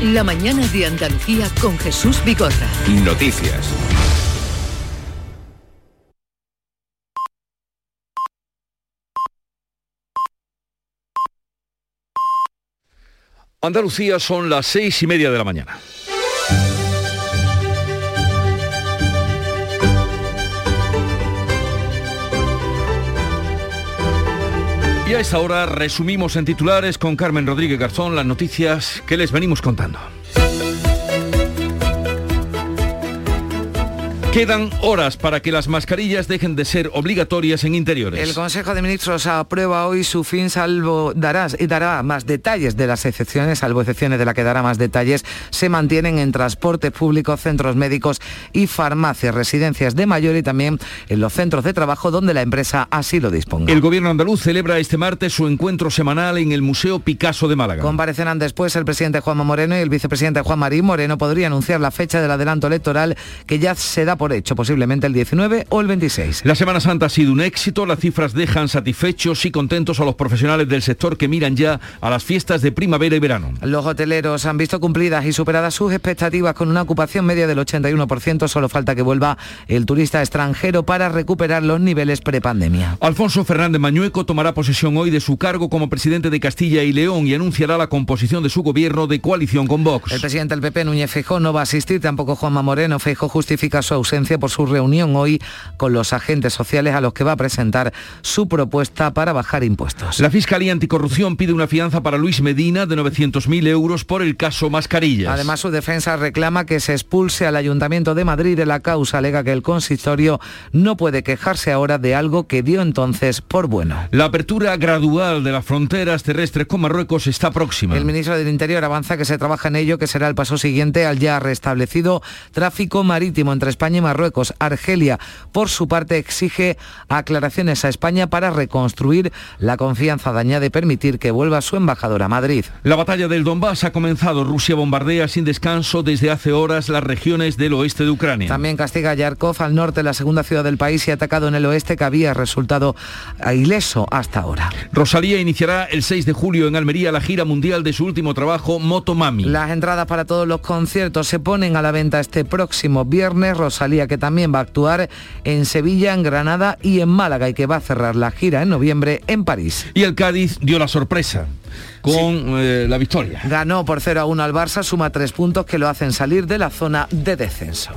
La mañana de Andalucía con Jesús Bigorra. Noticias. Andalucía son las seis y media de la mañana. Y a esta hora resumimos en titulares con Carmen Rodríguez Garzón las noticias que les venimos contando. Quedan horas para que las mascarillas dejen de ser obligatorias en interiores. El Consejo de Ministros aprueba hoy su fin salvo dará y dará más detalles de las excepciones, salvo excepciones de la que dará más detalles, se mantienen en transporte público, centros médicos y farmacias, residencias de mayor y también en los centros de trabajo donde la empresa así lo disponga. El gobierno andaluz celebra este martes su encuentro semanal en el Museo Picasso de Málaga. Comparecerán después el presidente Juanma Moreno y el vicepresidente Juan Marín Moreno podría anunciar la fecha del adelanto electoral que ya se da por hecho, posiblemente el 19 o el 26. La Semana Santa ha sido un éxito, las cifras dejan satisfechos y contentos a los profesionales del sector que miran ya a las fiestas de primavera y verano. Los hoteleros han visto cumplidas y superadas sus expectativas con una ocupación media del 81%, solo falta que vuelva el turista extranjero para recuperar los niveles prepandemia. Alfonso Fernández Mañueco tomará posesión hoy de su cargo como presidente de Castilla y León y anunciará la composición de su gobierno de coalición con Vox. El presidente del PP, Núñez Feijó, no va a asistir, tampoco Juanma Moreno. Feijó justifica su ausencia por su reunión hoy con los agentes sociales a los que va a presentar su propuesta para bajar impuestos. La Fiscalía Anticorrupción pide una fianza para Luis Medina de 900.000 euros por el caso Mascarillas. Además, su defensa reclama que se expulse al Ayuntamiento de Madrid de la causa. Alega que el consistorio no puede quejarse ahora de algo que dio entonces por bueno. La apertura gradual de las fronteras terrestres con Marruecos está próxima. El ministro del Interior avanza que se trabaja en ello, que será el paso siguiente al ya restablecido tráfico marítimo entre España y Marruecos. Argelia, por su parte, exige aclaraciones a España para reconstruir la confianza dañada y permitir que vuelva su embajador a Madrid. La batalla del Donbass ha comenzado. Rusia bombardea sin descanso desde hace horas las regiones del oeste de Ucrania. También castiga Yarkov al norte, la segunda ciudad del país, y ha atacado en el oeste que había resultado ileso hasta ahora. Rosalía iniciará el 6 de julio en Almería la gira mundial de su último trabajo, Motomami. Las entradas para todos los conciertos se ponen a la venta este próximo viernes. Rosalía, que también va a actuar en Sevilla, en Granada y en Málaga y que va a cerrar la gira en noviembre en París. Y el Cádiz dio la sorpresa con eh, la victoria. Ganó por 0 a 1 al Barça, suma tres puntos que lo hacen salir de la zona de descenso.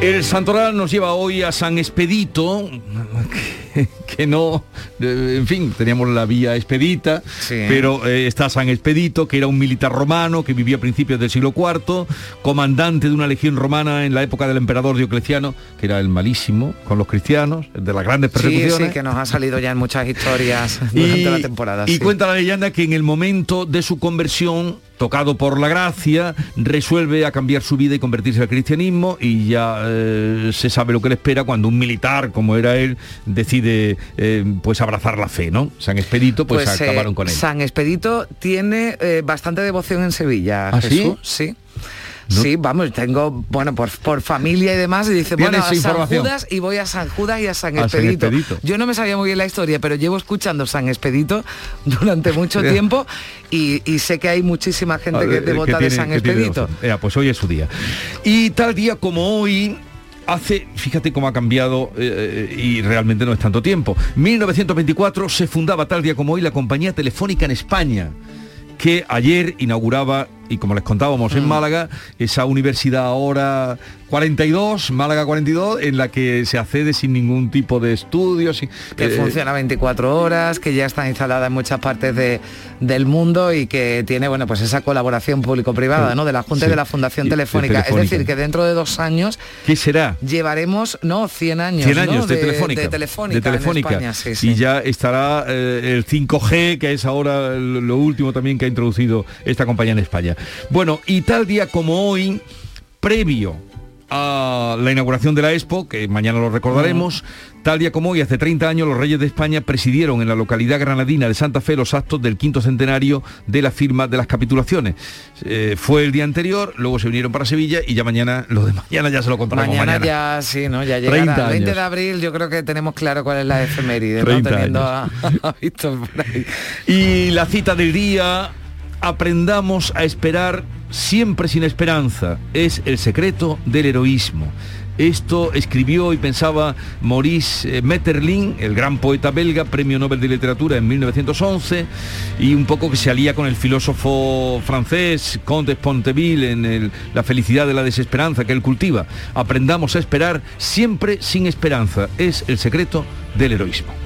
El Santoral nos lleva hoy a San Expedito, que, que no, en fin, teníamos la vía Expedita, pero eh, está San Expedito, que era un militar romano que vivía a principios del siglo IV, comandante de una legión romana en la época del emperador Diocleciano, que era el malísimo con los cristianos, de las grandes persecuciones. Sí, sí, que nos ha salido ya en muchas historias durante y, la temporada. Y sí. cuenta la leyenda que en el momento de su conversión, tocado por la gracia, resuelve a cambiar su vida y convertirse al cristianismo y ya eh, se sabe lo que le espera cuando un militar como era él decide eh, pues abrazar la fe, ¿no? San Expedito pues, Pues, eh, acabaron con él. San Expedito tiene eh, bastante devoción en Sevilla. ¿Ah, sí? Jesús. Sí. Sí, vamos, tengo, bueno, por, por familia y demás, y dice, bueno, ¿Tienes a San? Judas y voy a San Judas y a San A San Expedito. Yo no me sabía muy bien la historia, pero llevo escuchando San Expedito durante mucho tiempo y, y sé que hay muchísima gente que Eh, es devota de San Expedito. Ea, pues hoy es su día. Y tal día como hoy, hace, fíjate cómo ha cambiado eh, y realmente no es tanto tiempo. 1924 se fundaba tal día como hoy la compañía telefónica en España que ayer inauguraba y como les contábamos en Mm. Málaga, esa universidad ahora 42, Málaga 42, en la que se accede sin ningún tipo de estudios. que eh, funciona 24 horas, que ya está instalada en muchas partes de- del mundo y que tiene bueno pues esa colaboración público-privada, ¿no? De la Junta y de la Fundación Telefónica. Telefónica. Es decir, que dentro de dos años ¿Qué será? llevaremos, no, 100 años, 100 ¿no? años de, Telefónica. De Telefónica. de en. España, sí, sí. Y ya estará eh, el 5G, que es ahora lo último también que ha introducido esta compañía en España. Bueno, y tal día como hoy, previo a la inauguración de la Expo, que mañana lo recordaremos, tal día como hoy, hace 30 años, los Reyes de España presidieron en la localidad granadina de Santa Fe los actos del quinto centenario de la firma de las capitulaciones. Eh, fue el día anterior, luego se vinieron para Sevilla y ya mañana, lo de mañana ya se lo contaremos Mañana, mañana. ya, sí, ¿no? Ya 30 llegará. El 20 años. de abril yo creo que tenemos claro cuál es la efeméride, ¿no? 30 Teniendo años. a, a Víctor por ahí. Y la cita del día, aprendamos a esperar siempre sin esperanza, es el secreto del heroísmo. Esto escribió y pensaba Maurice eh, Metterlin, el gran poeta belga, premio Nobel de Literatura en 1911, y un poco que se alía con el filósofo francés Comte Ponteville en La felicidad de la desesperanza que él cultiva. Aprendamos a esperar siempre sin esperanza, es el secreto del heroísmo.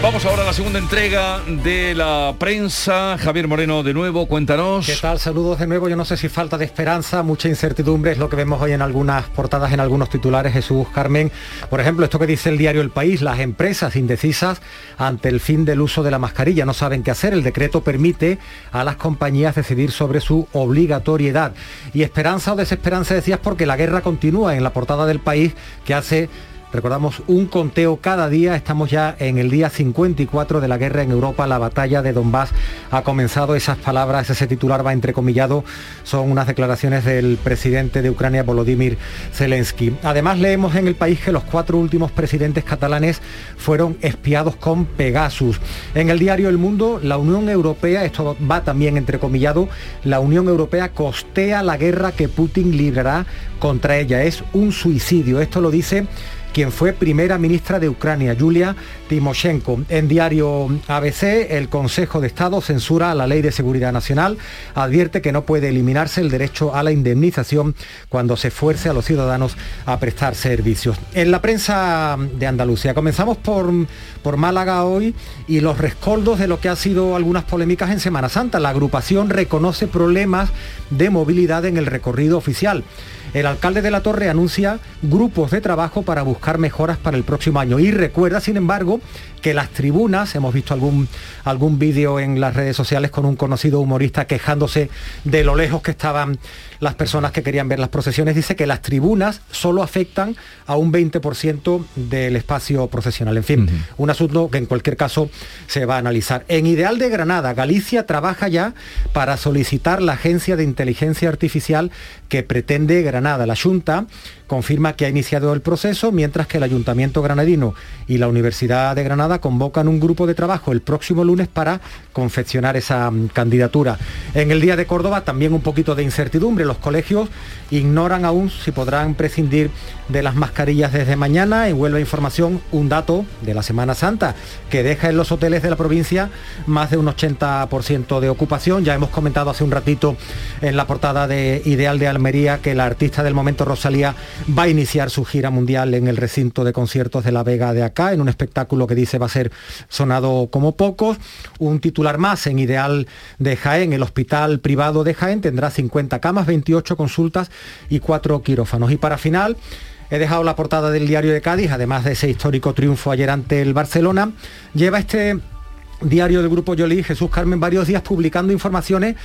Vamos ahora a la segunda entrega de la prensa. Javier Moreno de nuevo, cuéntanos. ¿Qué tal? Saludos de nuevo. Yo no sé si falta de esperanza, mucha incertidumbre es lo que vemos hoy en algunas portadas, en algunos titulares, Jesús Carmen. Por ejemplo, esto que dice el diario El País, las empresas indecisas ante el fin del uso de la mascarilla no saben qué hacer. El decreto permite a las compañías decidir sobre su obligatoriedad. Y esperanza o desesperanza decías porque la guerra continúa en la portada del País que hace Recordamos un conteo cada día, estamos ya en el día 54 de la guerra en Europa, la batalla de Donbass ha comenzado, esas palabras, ese titular va entrecomillado, son unas declaraciones del presidente de Ucrania, Volodymyr Zelensky. Además leemos en el país que los cuatro últimos presidentes catalanes fueron espiados con Pegasus. En el diario El Mundo, la Unión Europea, esto va también entrecomillado, la Unión Europea costea la guerra que Putin librará contra ella. Es un suicidio, esto lo dice quien fue primera ministra de Ucrania, Yulia Timoshenko. En diario ABC, el Consejo de Estado censura la Ley de Seguridad Nacional, advierte que no puede eliminarse el derecho a la indemnización cuando se fuerce a los ciudadanos a prestar servicios. En la prensa de Andalucía, comenzamos por, por Málaga hoy y los rescoldos de lo que ha sido algunas polémicas en Semana Santa. La agrupación reconoce problemas de movilidad en el recorrido oficial. El alcalde de la Torre anuncia grupos de trabajo para buscar mejoras para el próximo año. Y recuerda, sin embargo, que las tribunas, hemos visto algún, algún vídeo en las redes sociales con un conocido humorista quejándose de lo lejos que estaban las personas que querían ver las procesiones, dice que las tribunas solo afectan a un 20% del espacio procesional. En fin, un asunto que en cualquier caso se va a analizar. En Ideal de Granada, Galicia trabaja ya para solicitar la agencia de inteligencia artificial que pretende Granada. La Junta confirma que ha iniciado el proceso, mientras que el Ayuntamiento Granadino y la Universidad de Granada convocan un grupo de trabajo el próximo lunes para confeccionar esa mm, candidatura. En el Día de Córdoba también un poquito de incertidumbre. Los colegios ignoran aún si podrán prescindir de las mascarillas desde mañana. En Huelva Información, un dato de la Semana Santa que deja en los hoteles de la provincia más de un 80% de ocupación. Ya hemos comentado hace un ratito en la portada de Ideal de Almería que la artista del momento Rosalía va a iniciar su gira mundial en el recinto de conciertos de La Vega de acá, en un espectáculo que dice va a ser sonado como pocos. Un titular más en Ideal de Jaén, el hospital privado de Jaén tendrá 50 camas, 28 consultas y 4 quirófanos. Y para final, He dejado la portada del diario de Cádiz, además de ese histórico triunfo ayer ante el Barcelona. Lleva este diario del Grupo Yoli, Jesús Carmen, varios días publicando informaciones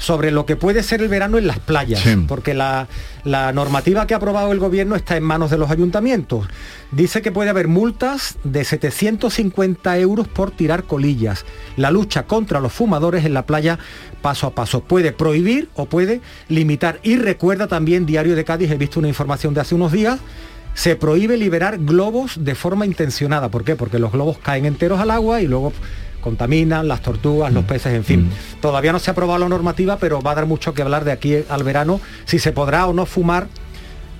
sobre lo que puede ser el verano en las playas, Sí. porque la, la normativa que ha aprobado el gobierno está en manos de los ayuntamientos. Dice que puede haber multas de 750 euros por tirar colillas. La lucha contra los fumadores en la playa paso a paso. Puede prohibir o puede limitar. Y recuerda también Diario de Cádiz, he visto una información de hace unos días, se prohíbe liberar globos de forma intencionada. ¿Por qué? Porque los globos caen enteros al agua y luego contaminan las tortugas, los peces, en fin. Todavía no se ha aprobado la normativa, pero va a dar mucho que hablar de aquí al verano, si se podrá o no fumar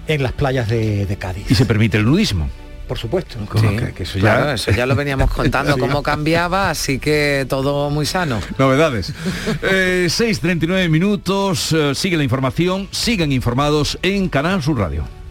en las playas de, de Cádiz. Y se permite el nudismo. por supuesto. eso, ya... eso ya lo veníamos contando, cómo cambiaba, así que todo muy sano. Novedades. 6.39 eh, minutos, eh, sigue la información, sigan informados en Canal Sur Radio.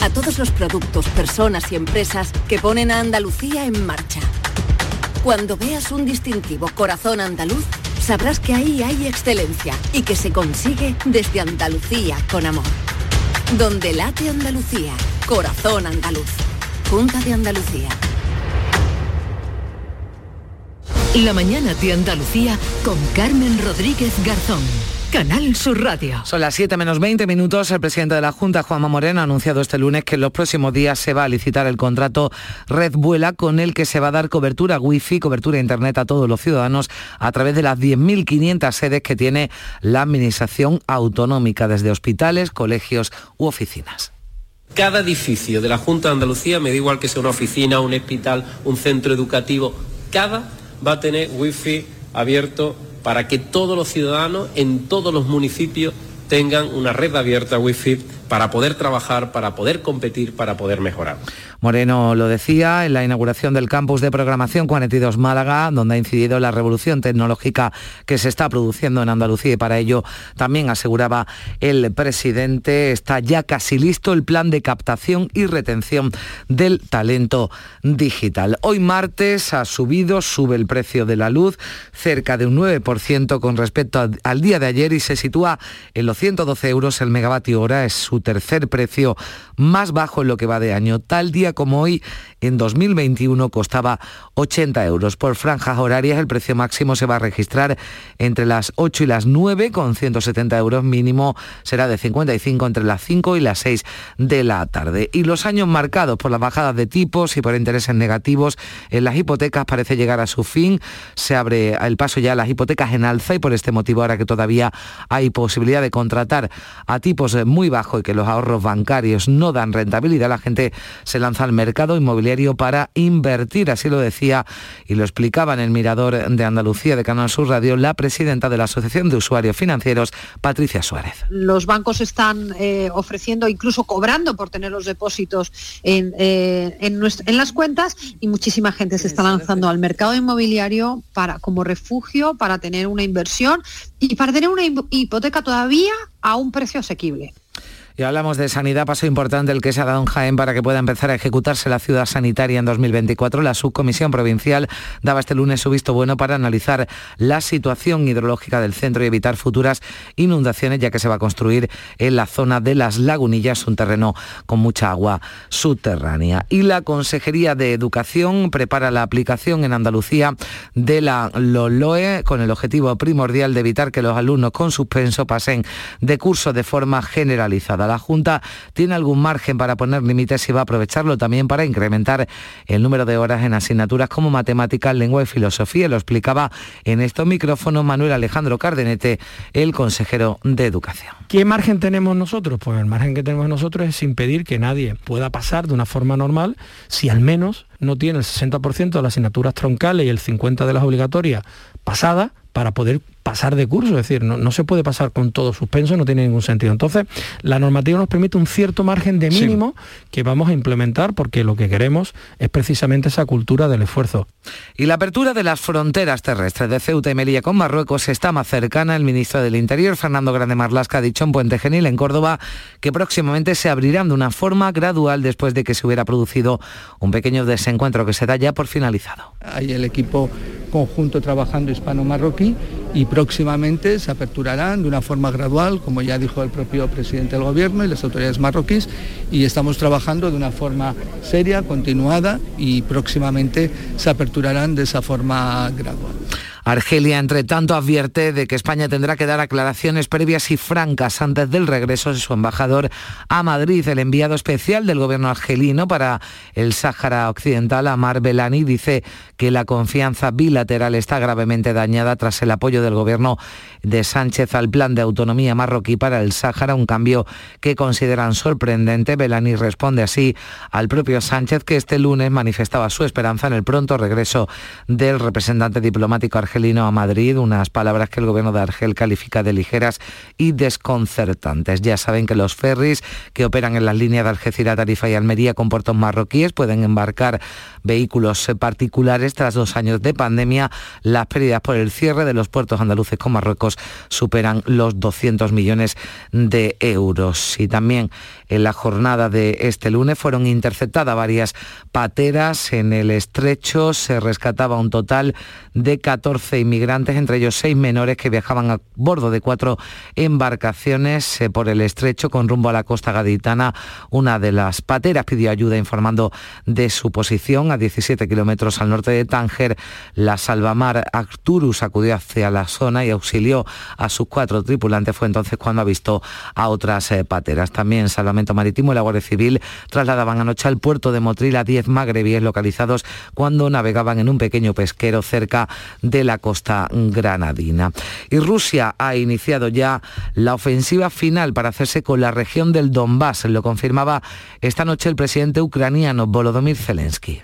a todos los productos, personas y empresas que ponen a Andalucía en marcha. Cuando veas un distintivo Corazón Andaluz, sabrás que ahí hay excelencia y que se consigue desde Andalucía con amor. Donde late Andalucía, Corazón Andaluz. Junta de Andalucía. La mañana de Andalucía con Carmen Rodríguez Garzón. Canal Sur Radio. Son las 7 menos 20 minutos. El presidente de la Junta, Juanma Moreno, ha anunciado este lunes que en los próximos días se va a licitar el contrato Red Vuela con el que se va a dar cobertura wifi, cobertura internet a todos los ciudadanos a través de las 10.500 sedes que tiene la Administración Autonómica, desde hospitales, colegios u oficinas. Cada edificio de la Junta de Andalucía, me da igual que sea una oficina, un hospital, un centro educativo, cada va a tener wifi abierto para que todos los ciudadanos en todos los municipios tengan una red abierta wifi para poder trabajar, para poder competir, para poder mejorar. Moreno lo decía en la inauguración del campus de programación 42 Málaga, donde ha incidido la revolución tecnológica que se está produciendo en Andalucía y para ello también aseguraba el presidente está ya casi listo el plan de captación y retención del talento digital. Hoy martes ha subido, sube el precio de la luz cerca de un 9% con respecto al día de ayer y se sitúa en los 112 euros el megavatio hora, es su tercer precio más bajo en lo que va de año. Tal día como hoy, en 2021 costaba 80 euros. Por franjas horarias el precio máximo se va a registrar entre las 8 y las 9 con 170 euros mínimo será de 55 entre las 5 y las 6 de la tarde. Y los años marcados por las bajadas de tipos y por intereses negativos en las hipotecas parece llegar a su fin. Se abre el paso ya a las hipotecas en alza y por este motivo ahora que todavía hay posibilidad de contratar a tipos muy bajos y que los ahorros bancarios no dan rentabilidad, la gente se lanza al mercado inmobiliario para invertir, así lo decía y lo explicaba en el Mirador de Andalucía de Canal Sur Radio la presidenta de la Asociación de Usuarios Financieros, Patricia Suárez. Los bancos están eh, ofreciendo, incluso cobrando por tener los depósitos en, eh, en, las cuentas y muchísima gente se está lanzando al mercado inmobiliario para, como refugio, para tener una inversión y para tener una hipoteca todavía a un precio asequible. Y hablamos de sanidad, paso importante el que se ha dado en Jaén para que pueda empezar a ejecutarse la ciudad sanitaria en 2024. La subcomisión provincial daba este lunes su visto bueno para analizar la situación hidrológica del centro y evitar futuras inundaciones, ya que se va a construir en la zona de las lagunillas, un terreno con mucha agua subterránea. Y la Consejería de Educación prepara la aplicación en Andalucía de la LOLOE con el objetivo primordial de evitar que los alumnos con suspenso pasen de curso de forma generalizada la Junta tiene algún margen para poner límites y va a aprovecharlo también para incrementar el número de horas en asignaturas como matemáticas, lengua y filosofía. Lo explicaba en estos micrófonos Manuel Alejandro Cardenete, el consejero de Educación. ¿Qué margen tenemos nosotros? Pues el margen que tenemos nosotros es impedir que nadie pueda pasar de una forma normal si al menos no tiene el 60% de las asignaturas troncales y el 50% de las obligatorias pasadas para poder pasar de curso, es decir, no, se puede pasar con todo suspenso, no tiene ningún sentido. Entonces, la normativa nos permite un cierto margen de mínimo que vamos a implementar porque lo que queremos es precisamente esa cultura del esfuerzo. Y la apertura de las fronteras terrestres de Ceuta y Melilla con Marruecos está más cercana. El ministro del Interior, Fernando Grande Marlasca, ha dicho en Puente Genil, en Córdoba, que próximamente se abrirán de una forma gradual después de que se hubiera producido un pequeño desencuentro que se da ya por finalizado. Hay el equipo conjunto trabajando hispano-marroquí y próximamente se aperturarán de una forma gradual, como ya dijo el propio presidente del Gobierno y las autoridades marroquíes, y estamos trabajando de una forma seria, continuada, y próximamente se aperturarán de esa forma gradual. Argelia, entre tanto, advierte de que España tendrá que dar aclaraciones previas y francas antes del regreso de su embajador a Madrid. El enviado especial del gobierno argelino para el Sáhara Occidental, Amar Belani, dice que la confianza bilateral está gravemente dañada tras el apoyo del gobierno de Sánchez al plan de autonomía marroquí para el Sáhara, un cambio que consideran sorprendente. Belani responde así al propio Sánchez, que este lunes manifestaba su esperanza en el pronto regreso del representante diplomático argelino a Madrid, unas palabras que el gobierno de Argel califica de ligeras y desconcertantes. Ya saben que los ferries que operan en las líneas de Algeciras, Tarifa y Almería con puertos marroquíes pueden embarcar vehículos particulares tras dos años de pandemia. Las pérdidas por el cierre de los puertos andaluces con Marruecos superan los 200 millones de euros. Y también en la jornada de este lunes fueron interceptadas varias pateras en el estrecho. Se rescataba un total de 14 inmigrantes, entre ellos seis menores que viajaban a bordo de cuatro embarcaciones eh, por el estrecho con rumbo a la costa gaditana. Una de las pateras pidió ayuda informando de su posición a 17 kilómetros al norte de Tánger. La salvamar Arturus acudió hacia la zona y auxilió a sus cuatro tripulantes. Fue entonces cuando avistó a otras eh, pateras. También Marítimo y la Guardia Civil trasladaban anoche al puerto de Motril a 10 magrebíes localizados cuando navegaban en un pequeño pesquero cerca de la costa granadina. Y Rusia ha iniciado ya la ofensiva final para hacerse con la región del Donbass. Lo confirmaba esta noche el presidente ucraniano Volodymyr Zelensky.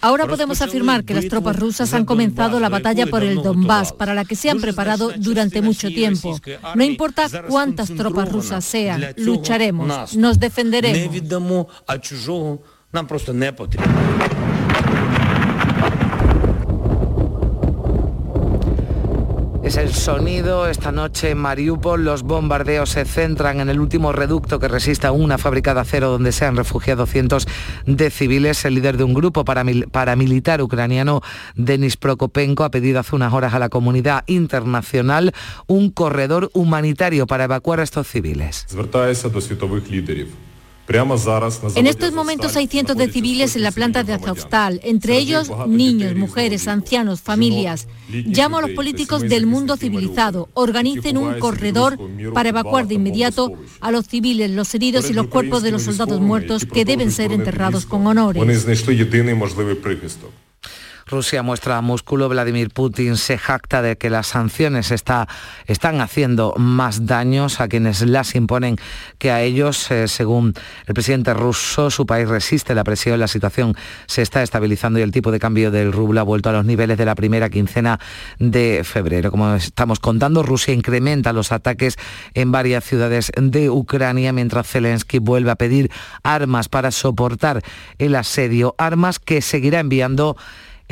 Ahora podemos afirmar que las tropas rusas han comenzado la batalla por el Donbass, para la que se han preparado durante mucho tiempo. No importa cuántas tropas rusas sean, lucharemos, nos defenderemos. Es el sonido esta noche en Mariupol. Los bombardeos se centran en el último reducto que resiste a una fábrica de acero donde se han refugiado cientos de civiles. El líder de un grupo paramilitar ucraniano, Denis Prokopenko, ha pedido hace unas horas a la comunidad internacional un corredor humanitario para evacuar a estos civiles. En estos momentos hay cientos de civiles en la planta de Azovstal, entre ellos niños, mujeres, ancianos, familias. Llamo a los políticos del mundo civilizado, organicen un corredor para evacuar de inmediato a los civiles, los heridos y los cuerpos de los soldados muertos que deben ser enterrados con honores. Rusia muestra músculo, Vladimir Putin se jacta de que las sanciones está, están haciendo más daños a quienes las imponen que a ellos. Eh, según el presidente ruso, su país resiste la presión, la situación se está estabilizando y el tipo de cambio del rublo ha vuelto a los niveles de la primera quincena de febrero. Como estamos contando, Rusia incrementa los ataques en varias ciudades de Ucrania mientras Zelensky vuelve a pedir armas para soportar el asedio, armas que seguirá enviando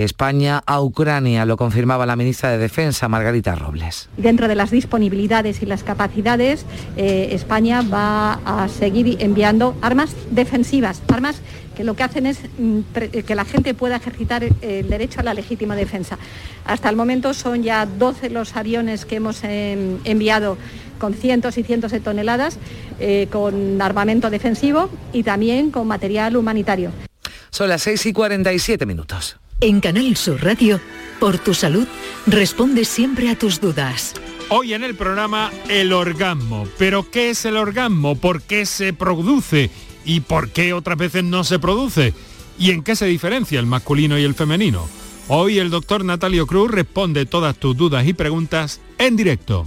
España a Ucrania, lo confirmaba la ministra de Defensa, Margarita Robles. Dentro de las disponibilidades y las capacidades, eh, España va a seguir enviando armas defensivas, armas que lo que hacen es mm, que la gente pueda ejercitar el derecho a la legítima defensa. Hasta el momento son ya 12 los aviones que hemos em, enviado con cientos y cientos de toneladas, eh, con armamento defensivo y también con material humanitario. Son las 6 y 47 minutos. En Canal Sur Radio, por tu salud, responde siempre a tus dudas. Hoy en el programa El orgasmo. ¿Pero qué es el orgasmo? ¿Por qué se produce? ¿Y por qué otras veces no se produce? ¿Y en qué se diferencia el masculino y el femenino? Hoy el doctor Natalio Cruz responde todas tus dudas y preguntas en directo.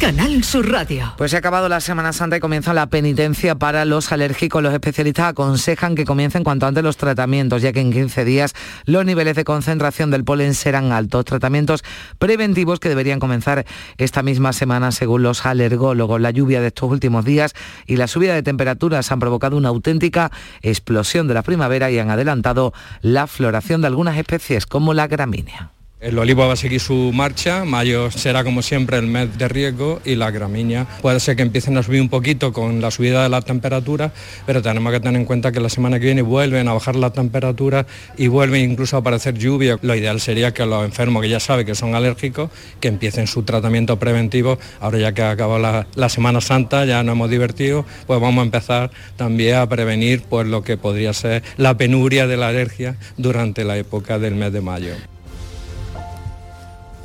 Canal Sur Radio. Pues se ha acabado la Semana Santa y comienza la penitencia para los alérgicos. Los especialistas aconsejan que comiencen cuanto antes los tratamientos, ya que en 15 días los niveles de concentración del polen serán altos. Tratamientos preventivos que deberían comenzar esta misma semana según los alergólogos. La lluvia de estos últimos días y la subida de temperaturas han provocado una auténtica explosión de la primavera y han adelantado la floración de algunas especies como la gramínea. El olivo va a seguir su marcha, mayo será como siempre el mes de riesgo y la gramínea puede ser que empiecen a subir un poquito con la subida de la temperatura, pero tenemos que tener en cuenta que la semana que viene vuelven a bajar la temperatura y vuelven incluso a aparecer lluvia. Lo ideal sería que los enfermos que ya saben que son alérgicos, que empiecen su tratamiento preventivo. Ahora ya que ha acabado la, la Semana Santa, ya nos hemos divertido, pues vamos a empezar también a prevenir pues, lo que podría ser la penuria de la alergia durante la época del mes de mayo.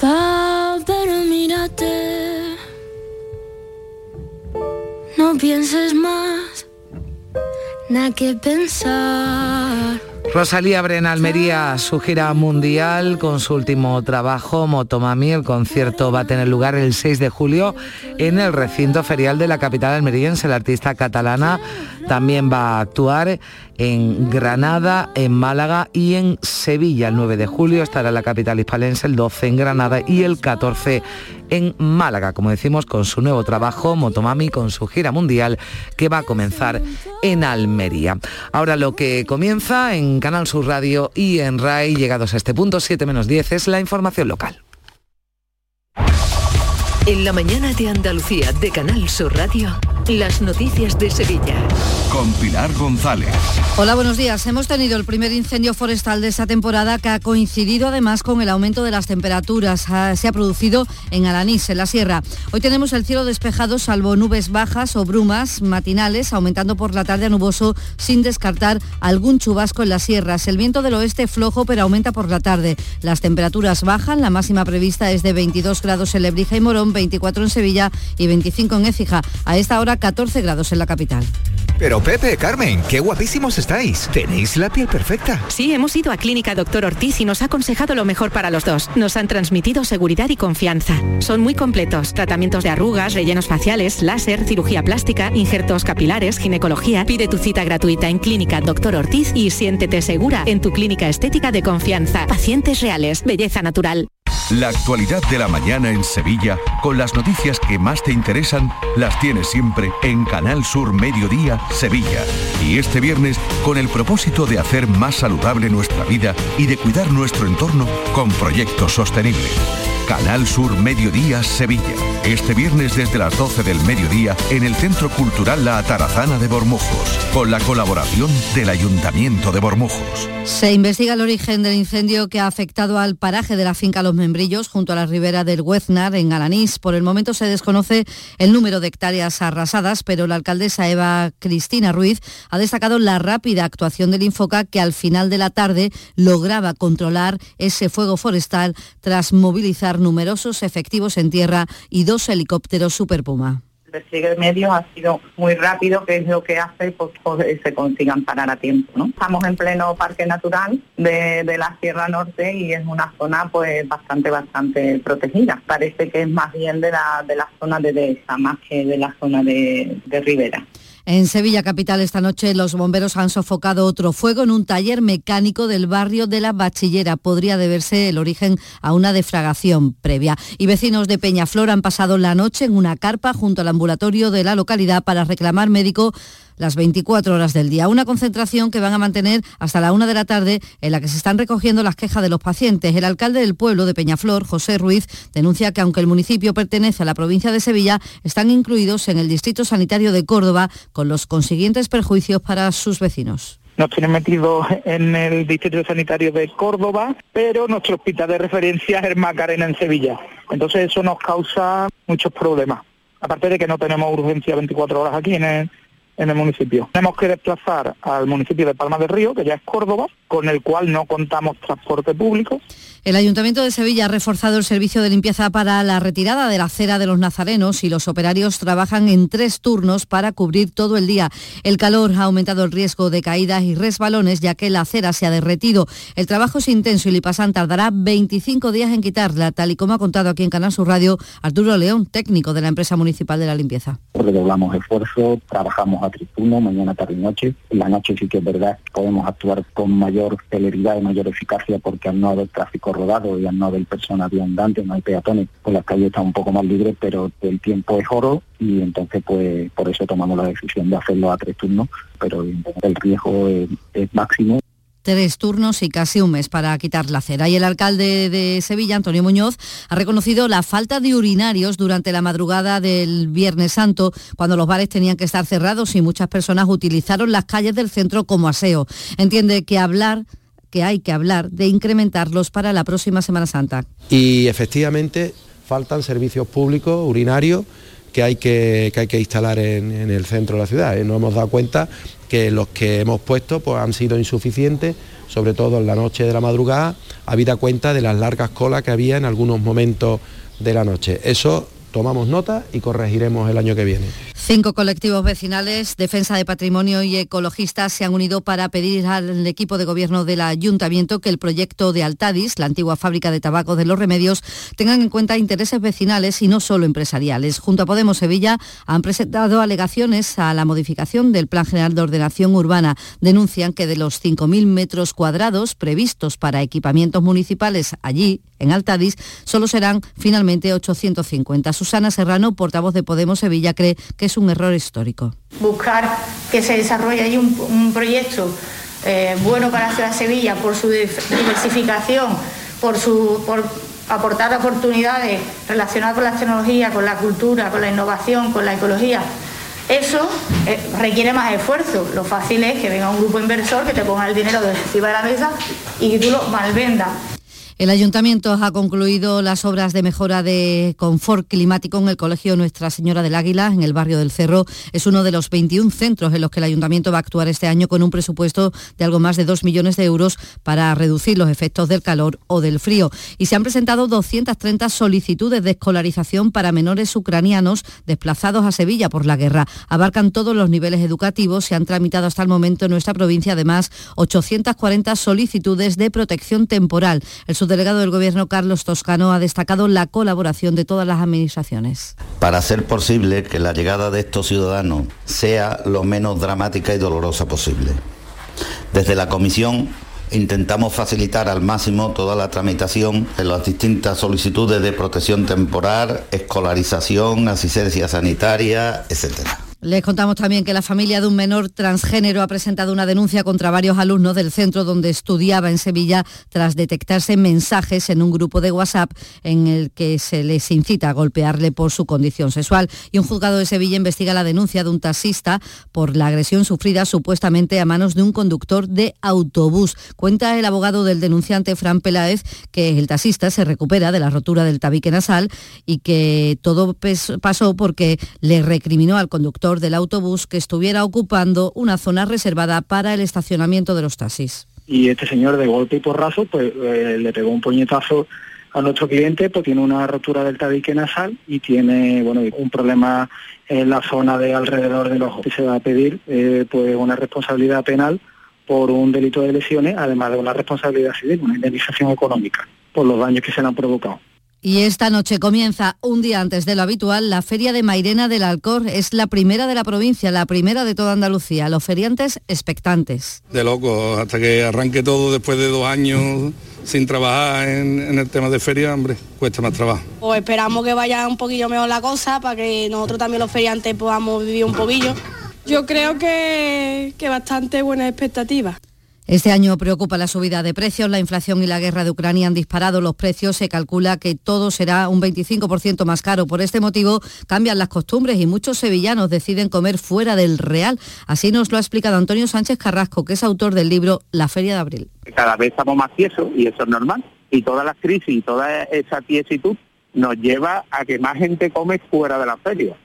Pero mírate. No pienses más, nada que pensar. Rosalía abre en Almería su gira mundial con su último trabajo, Motomami. El concierto va a tener lugar el 6 de julio en el recinto ferial de la capital almeriense. La artista catalana también va a actuar en Granada, en Málaga y en Sevilla. El 9 de julio estará en la capital hispalense, el 12 en Granada y el 14 en Málaga, como decimos, con su nuevo trabajo, Motomami, con su gira mundial que va a comenzar en Almería. Ahora lo que comienza en Canal Sur Radio y en RAI, llegados a este punto, 7 menos 10, es la información local. En la mañana de Andalucía de Canal Sur Radio, las noticias de Sevilla. Con Pilar González. Hola, buenos días. Hemos tenido el primer incendio forestal de esta temporada que ha coincidido además con el aumento de las temperaturas. Ah, Se ha producido en Alanís, en la sierra. Hoy tenemos el cielo despejado salvo nubes bajas o brumas matinales, aumentando por la tarde a nuboso sin descartar algún chubasco en las sierras. El viento del oeste flojo pero aumenta por la tarde. Las temperaturas bajan, la máxima prevista es de 22 grados en Lebrija y Morón, 24 en Sevilla y 25 en Écija. A esta hora 14 grados en la capital. Pero Pepe, Carmen, qué guapísimos estáis. Tenéis la piel perfecta. Sí, hemos ido a Clínica Doctor Ortiz y nos ha aconsejado lo mejor para los dos. Nos han transmitido seguridad y confianza. Son muy completos. Tratamientos de arrugas, rellenos faciales, láser, cirugía plástica, injertos capilares, ginecología. Pide tu cita gratuita en Clínica Doctor Ortiz y siéntete segura en tu clínica estética de confianza. Pacientes reales, belleza natural. La actualidad de la mañana en Sevilla, con las noticias que más te interesan, las tienes siempre en Canal Sur Mediodía, Sevilla. Y este viernes, con el propósito de hacer más saludable nuestra vida y de cuidar nuestro entorno con proyectos sostenibles. Canal Sur Mediodía, Sevilla. Este viernes desde las 12 del mediodía en el Centro Cultural La Atarazana de Bormujos, con la colaboración del Ayuntamiento de Bormujos. Se investiga el origen del incendio que ha afectado al paraje de la finca Los Membrillos, junto a la ribera del Hueznar, en Alanís. Por el momento se desconoce el número de hectáreas arrasadas, pero la alcaldesa Eva Cristina Ruiz ha destacado la rápida actuación del Infoca, que al final de la tarde lograba controlar ese fuego forestal tras movilizar numerosos efectivos en tierra y dos helicópteros Super Puma. El despliegue de medios ha sido muy rápido, que es lo que hace pues, pues, se consigan parar a tiempo. Estamos en pleno parque natural de, de la Sierra Norte y es una zona pues bastante, bastante protegida. Parece que es más bien de la, de la zona de dehesa, más que de la zona de, de ribera. En Sevilla Capital esta noche los bomberos han sofocado otro fuego en un taller mecánico del barrio de la Bachillera. Podría deberse el origen a una defragación previa. Y vecinos de Peñaflor han pasado la noche en una carpa junto al ambulatorio de la localidad para reclamar médico las 24 horas del día. Una concentración que van a mantener hasta la una de la tarde en la que se están recogiendo las quejas de los pacientes. El alcalde del pueblo de Peñaflor, José Ruiz, denuncia que aunque el municipio pertenece a la provincia de Sevilla, están incluidos en el Distrito Sanitario de Córdoba con los consiguientes perjuicios para sus vecinos. Nos tienen metidos en el Distrito Sanitario de Córdoba, pero nuestro hospital de referencia es el Macarena en Sevilla. Entonces eso nos causa muchos problemas. Aparte de que no tenemos urgencia 24 horas aquí en el, en el municipio. Tenemos que desplazar al municipio de Palma del Río, que ya es Córdoba, con el cual no contamos transporte público. El Ayuntamiento de Sevilla ha reforzado el servicio de limpieza para la retirada de la cera de los nazarenos y los operarios trabajan en tres turnos para cubrir todo el día. El calor ha aumentado el riesgo de caídas y resbalones ya que la cera se ha derretido. El trabajo es intenso y Lipasán tardará 25 días en quitarla, tal y como ha contado aquí en Canal Sur Radio Arturo León, técnico de la empresa municipal de la limpieza. Redoblamos esfuerzo, trabajamos a triturno, mañana, tarde y noche. La noche sí que es verdad podemos actuar con mayor celeridad y mayor eficacia porque al no haber tráfico rodado y al no haber personas viandantes, no hay peatones, pues las calles están un poco más libres, pero el tiempo es oro y entonces pues por eso tomamos la decisión de hacerlo a tres turnos, pero el riesgo es, es máximo tres turnos y casi un mes para quitar la cera. Y el alcalde de Sevilla, Antonio Muñoz, ha reconocido la falta de urinarios durante la madrugada del Viernes Santo, cuando los bares tenían que estar cerrados y muchas personas utilizaron las calles del centro como aseo. Entiende que hablar que hay que hablar de incrementarlos para la próxima Semana Santa. Y efectivamente faltan servicios públicos urinarios que hay que, hay que instalar en, el centro de la ciudad. ¿eh? Nos hemos dado cuenta que los que hemos puesto pues, han sido insuficientes, sobre todo en la noche de la madrugada, habida cuenta de las largas colas que había en algunos momentos de la noche. Eso tomamos nota y corregiremos el año que viene. Cinco colectivos vecinales, Defensa de Patrimonio y ecologistas se han unido para pedir al equipo de gobierno del ayuntamiento que el proyecto de Altadis, la antigua fábrica de tabaco de los remedios, tengan en cuenta intereses vecinales y no solo empresariales. Junto a Podemos Sevilla han presentado alegaciones a la modificación del Plan General de Ordenación Urbana. Denuncian que de los 5.000 metros cuadrados previstos para equipamientos municipales allí, en Altadis, solo serán finalmente 850. Susana Serrano, portavoz de Podemos Sevilla, cree que es un error histórico. Buscar que se desarrolle ahí un, proyecto eh, bueno para la ciudad Sevilla por su diversificación, por, su, por aportar oportunidades relacionadas con la tecnología, con la cultura, con la innovación, con la ecología. Eso eh, requiere más esfuerzo. Lo fácil es que venga un grupo inversor que te ponga el dinero de encima de la mesa y que tú lo malvendas. El ayuntamiento ha concluido las obras de mejora de confort climático en el Colegio Nuestra Señora del Águila, en el barrio del Cerro. Es uno de los 21 centros en los que el ayuntamiento va a actuar este año con un presupuesto de algo más de 2 millones de euros para reducir los efectos del calor o del frío. Y se han presentado 230 solicitudes de escolarización para menores ucranianos desplazados a Sevilla por la guerra. Abarcan todos los niveles educativos. Se han tramitado hasta el momento en nuestra provincia además 840 solicitudes de protección temporal. El delegado del Gobierno, Carlos Toscano, ha destacado la colaboración de todas las administraciones. Para hacer posible que la llegada de estos ciudadanos sea lo menos dramática y dolorosa posible. Desde la Comisión intentamos facilitar al máximo toda la tramitación en las distintas solicitudes de protección temporal, escolarización, asistencia sanitaria, etcétera. Les contamos también que la familia de un menor transgénero ha presentado una denuncia contra varios alumnos del centro donde estudiaba en Sevilla tras detectarse mensajes en un grupo de WhatsApp en el que se les incita a golpearle por su condición sexual. Y un juzgado de Sevilla investiga la denuncia de un taxista por la agresión sufrida supuestamente a manos de un conductor de autobús. Cuenta el abogado del denunciante, Fran Peláez, que el taxista se recupera de la rotura del tabique nasal y que todo pasó porque le recriminó al conductor del autobús que estuviera ocupando una zona reservada para el estacionamiento de los taxis. Y este señor de golpe y porrazo pues eh, le pegó un puñetazo a nuestro cliente, pues tiene una rotura del tabique nasal y tiene bueno un problema en la zona de alrededor del ojo. Se va a pedir eh, pues una responsabilidad penal por un delito de lesiones, además de una responsabilidad civil, una indemnización económica por los daños que se le han provocado. Y esta noche comienza, un día antes de lo habitual, la Feria de Mairena del Alcor. Es la primera de la provincia, la primera de toda Andalucía. Los feriantes expectantes. De loco, hasta que arranque todo después de dos años sin trabajar en, el tema de feria, hombre, cuesta más trabajo. Pues esperamos que vaya un poquillo mejor la cosa para que nosotros también los feriantes podamos vivir un poquillo. Yo creo que, que bastante buenas expectativas. Este año preocupa la subida de precios, la inflación y la guerra de Ucrania han disparado los precios, se calcula que todo será un 25% más caro. Por este motivo cambian las costumbres y muchos sevillanos deciden comer fuera del Real. Así nos lo ha explicado Antonio Sánchez Carrasco, que es autor del libro La Feria de Abril. Cada vez estamos más tiesos y eso es normal. Y todas las crisis y toda esa tiesitud nos lleva a que más gente come fuera de la feria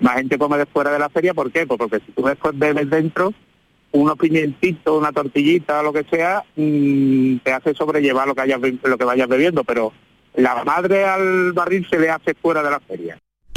más gente come de fuera de la feria, ¿por qué? Pues porque si tú después bebes dentro, unos pimientitos, una tortillita, lo que sea, mm, te hace sobrellevar lo que hayas lo que vayas bebiendo, pero la madre al barril se le hace fuera de la feria.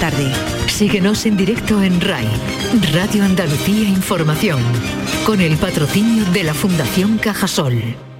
tarde. Síguenos en directo en RAI, Radio Andalucía Información, con el patrocinio de la Fundación Cajasol.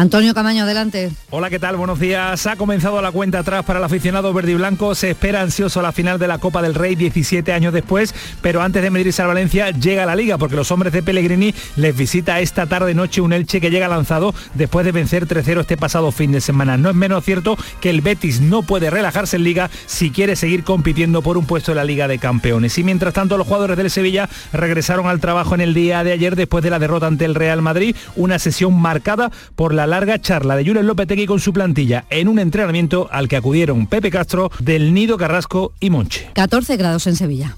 Antonio Camaño, adelante. Hola, ¿qué tal? Buenos días. Ha comenzado la cuenta atrás para el aficionado verde y blanco. Se espera ansioso la final de la Copa del Rey 17 años después, pero antes de medirse al Valencia llega la Liga porque los hombres de Pellegrini les visita esta tarde noche un Elche que llega lanzado después de vencer 3-0 este pasado fin de semana. No es menos cierto que el Betis no puede relajarse en Liga si quiere seguir compitiendo por un puesto en la Liga de Campeones. Y mientras tanto los jugadores del Sevilla regresaron al trabajo en el día de ayer después de la derrota ante el Real Madrid, una sesión marcada por la larga charla de Julen Lopetegui con su plantilla en un entrenamiento al que acudieron Pepe Castro, Del Nido Carrasco y Monche. 14 grados en Sevilla.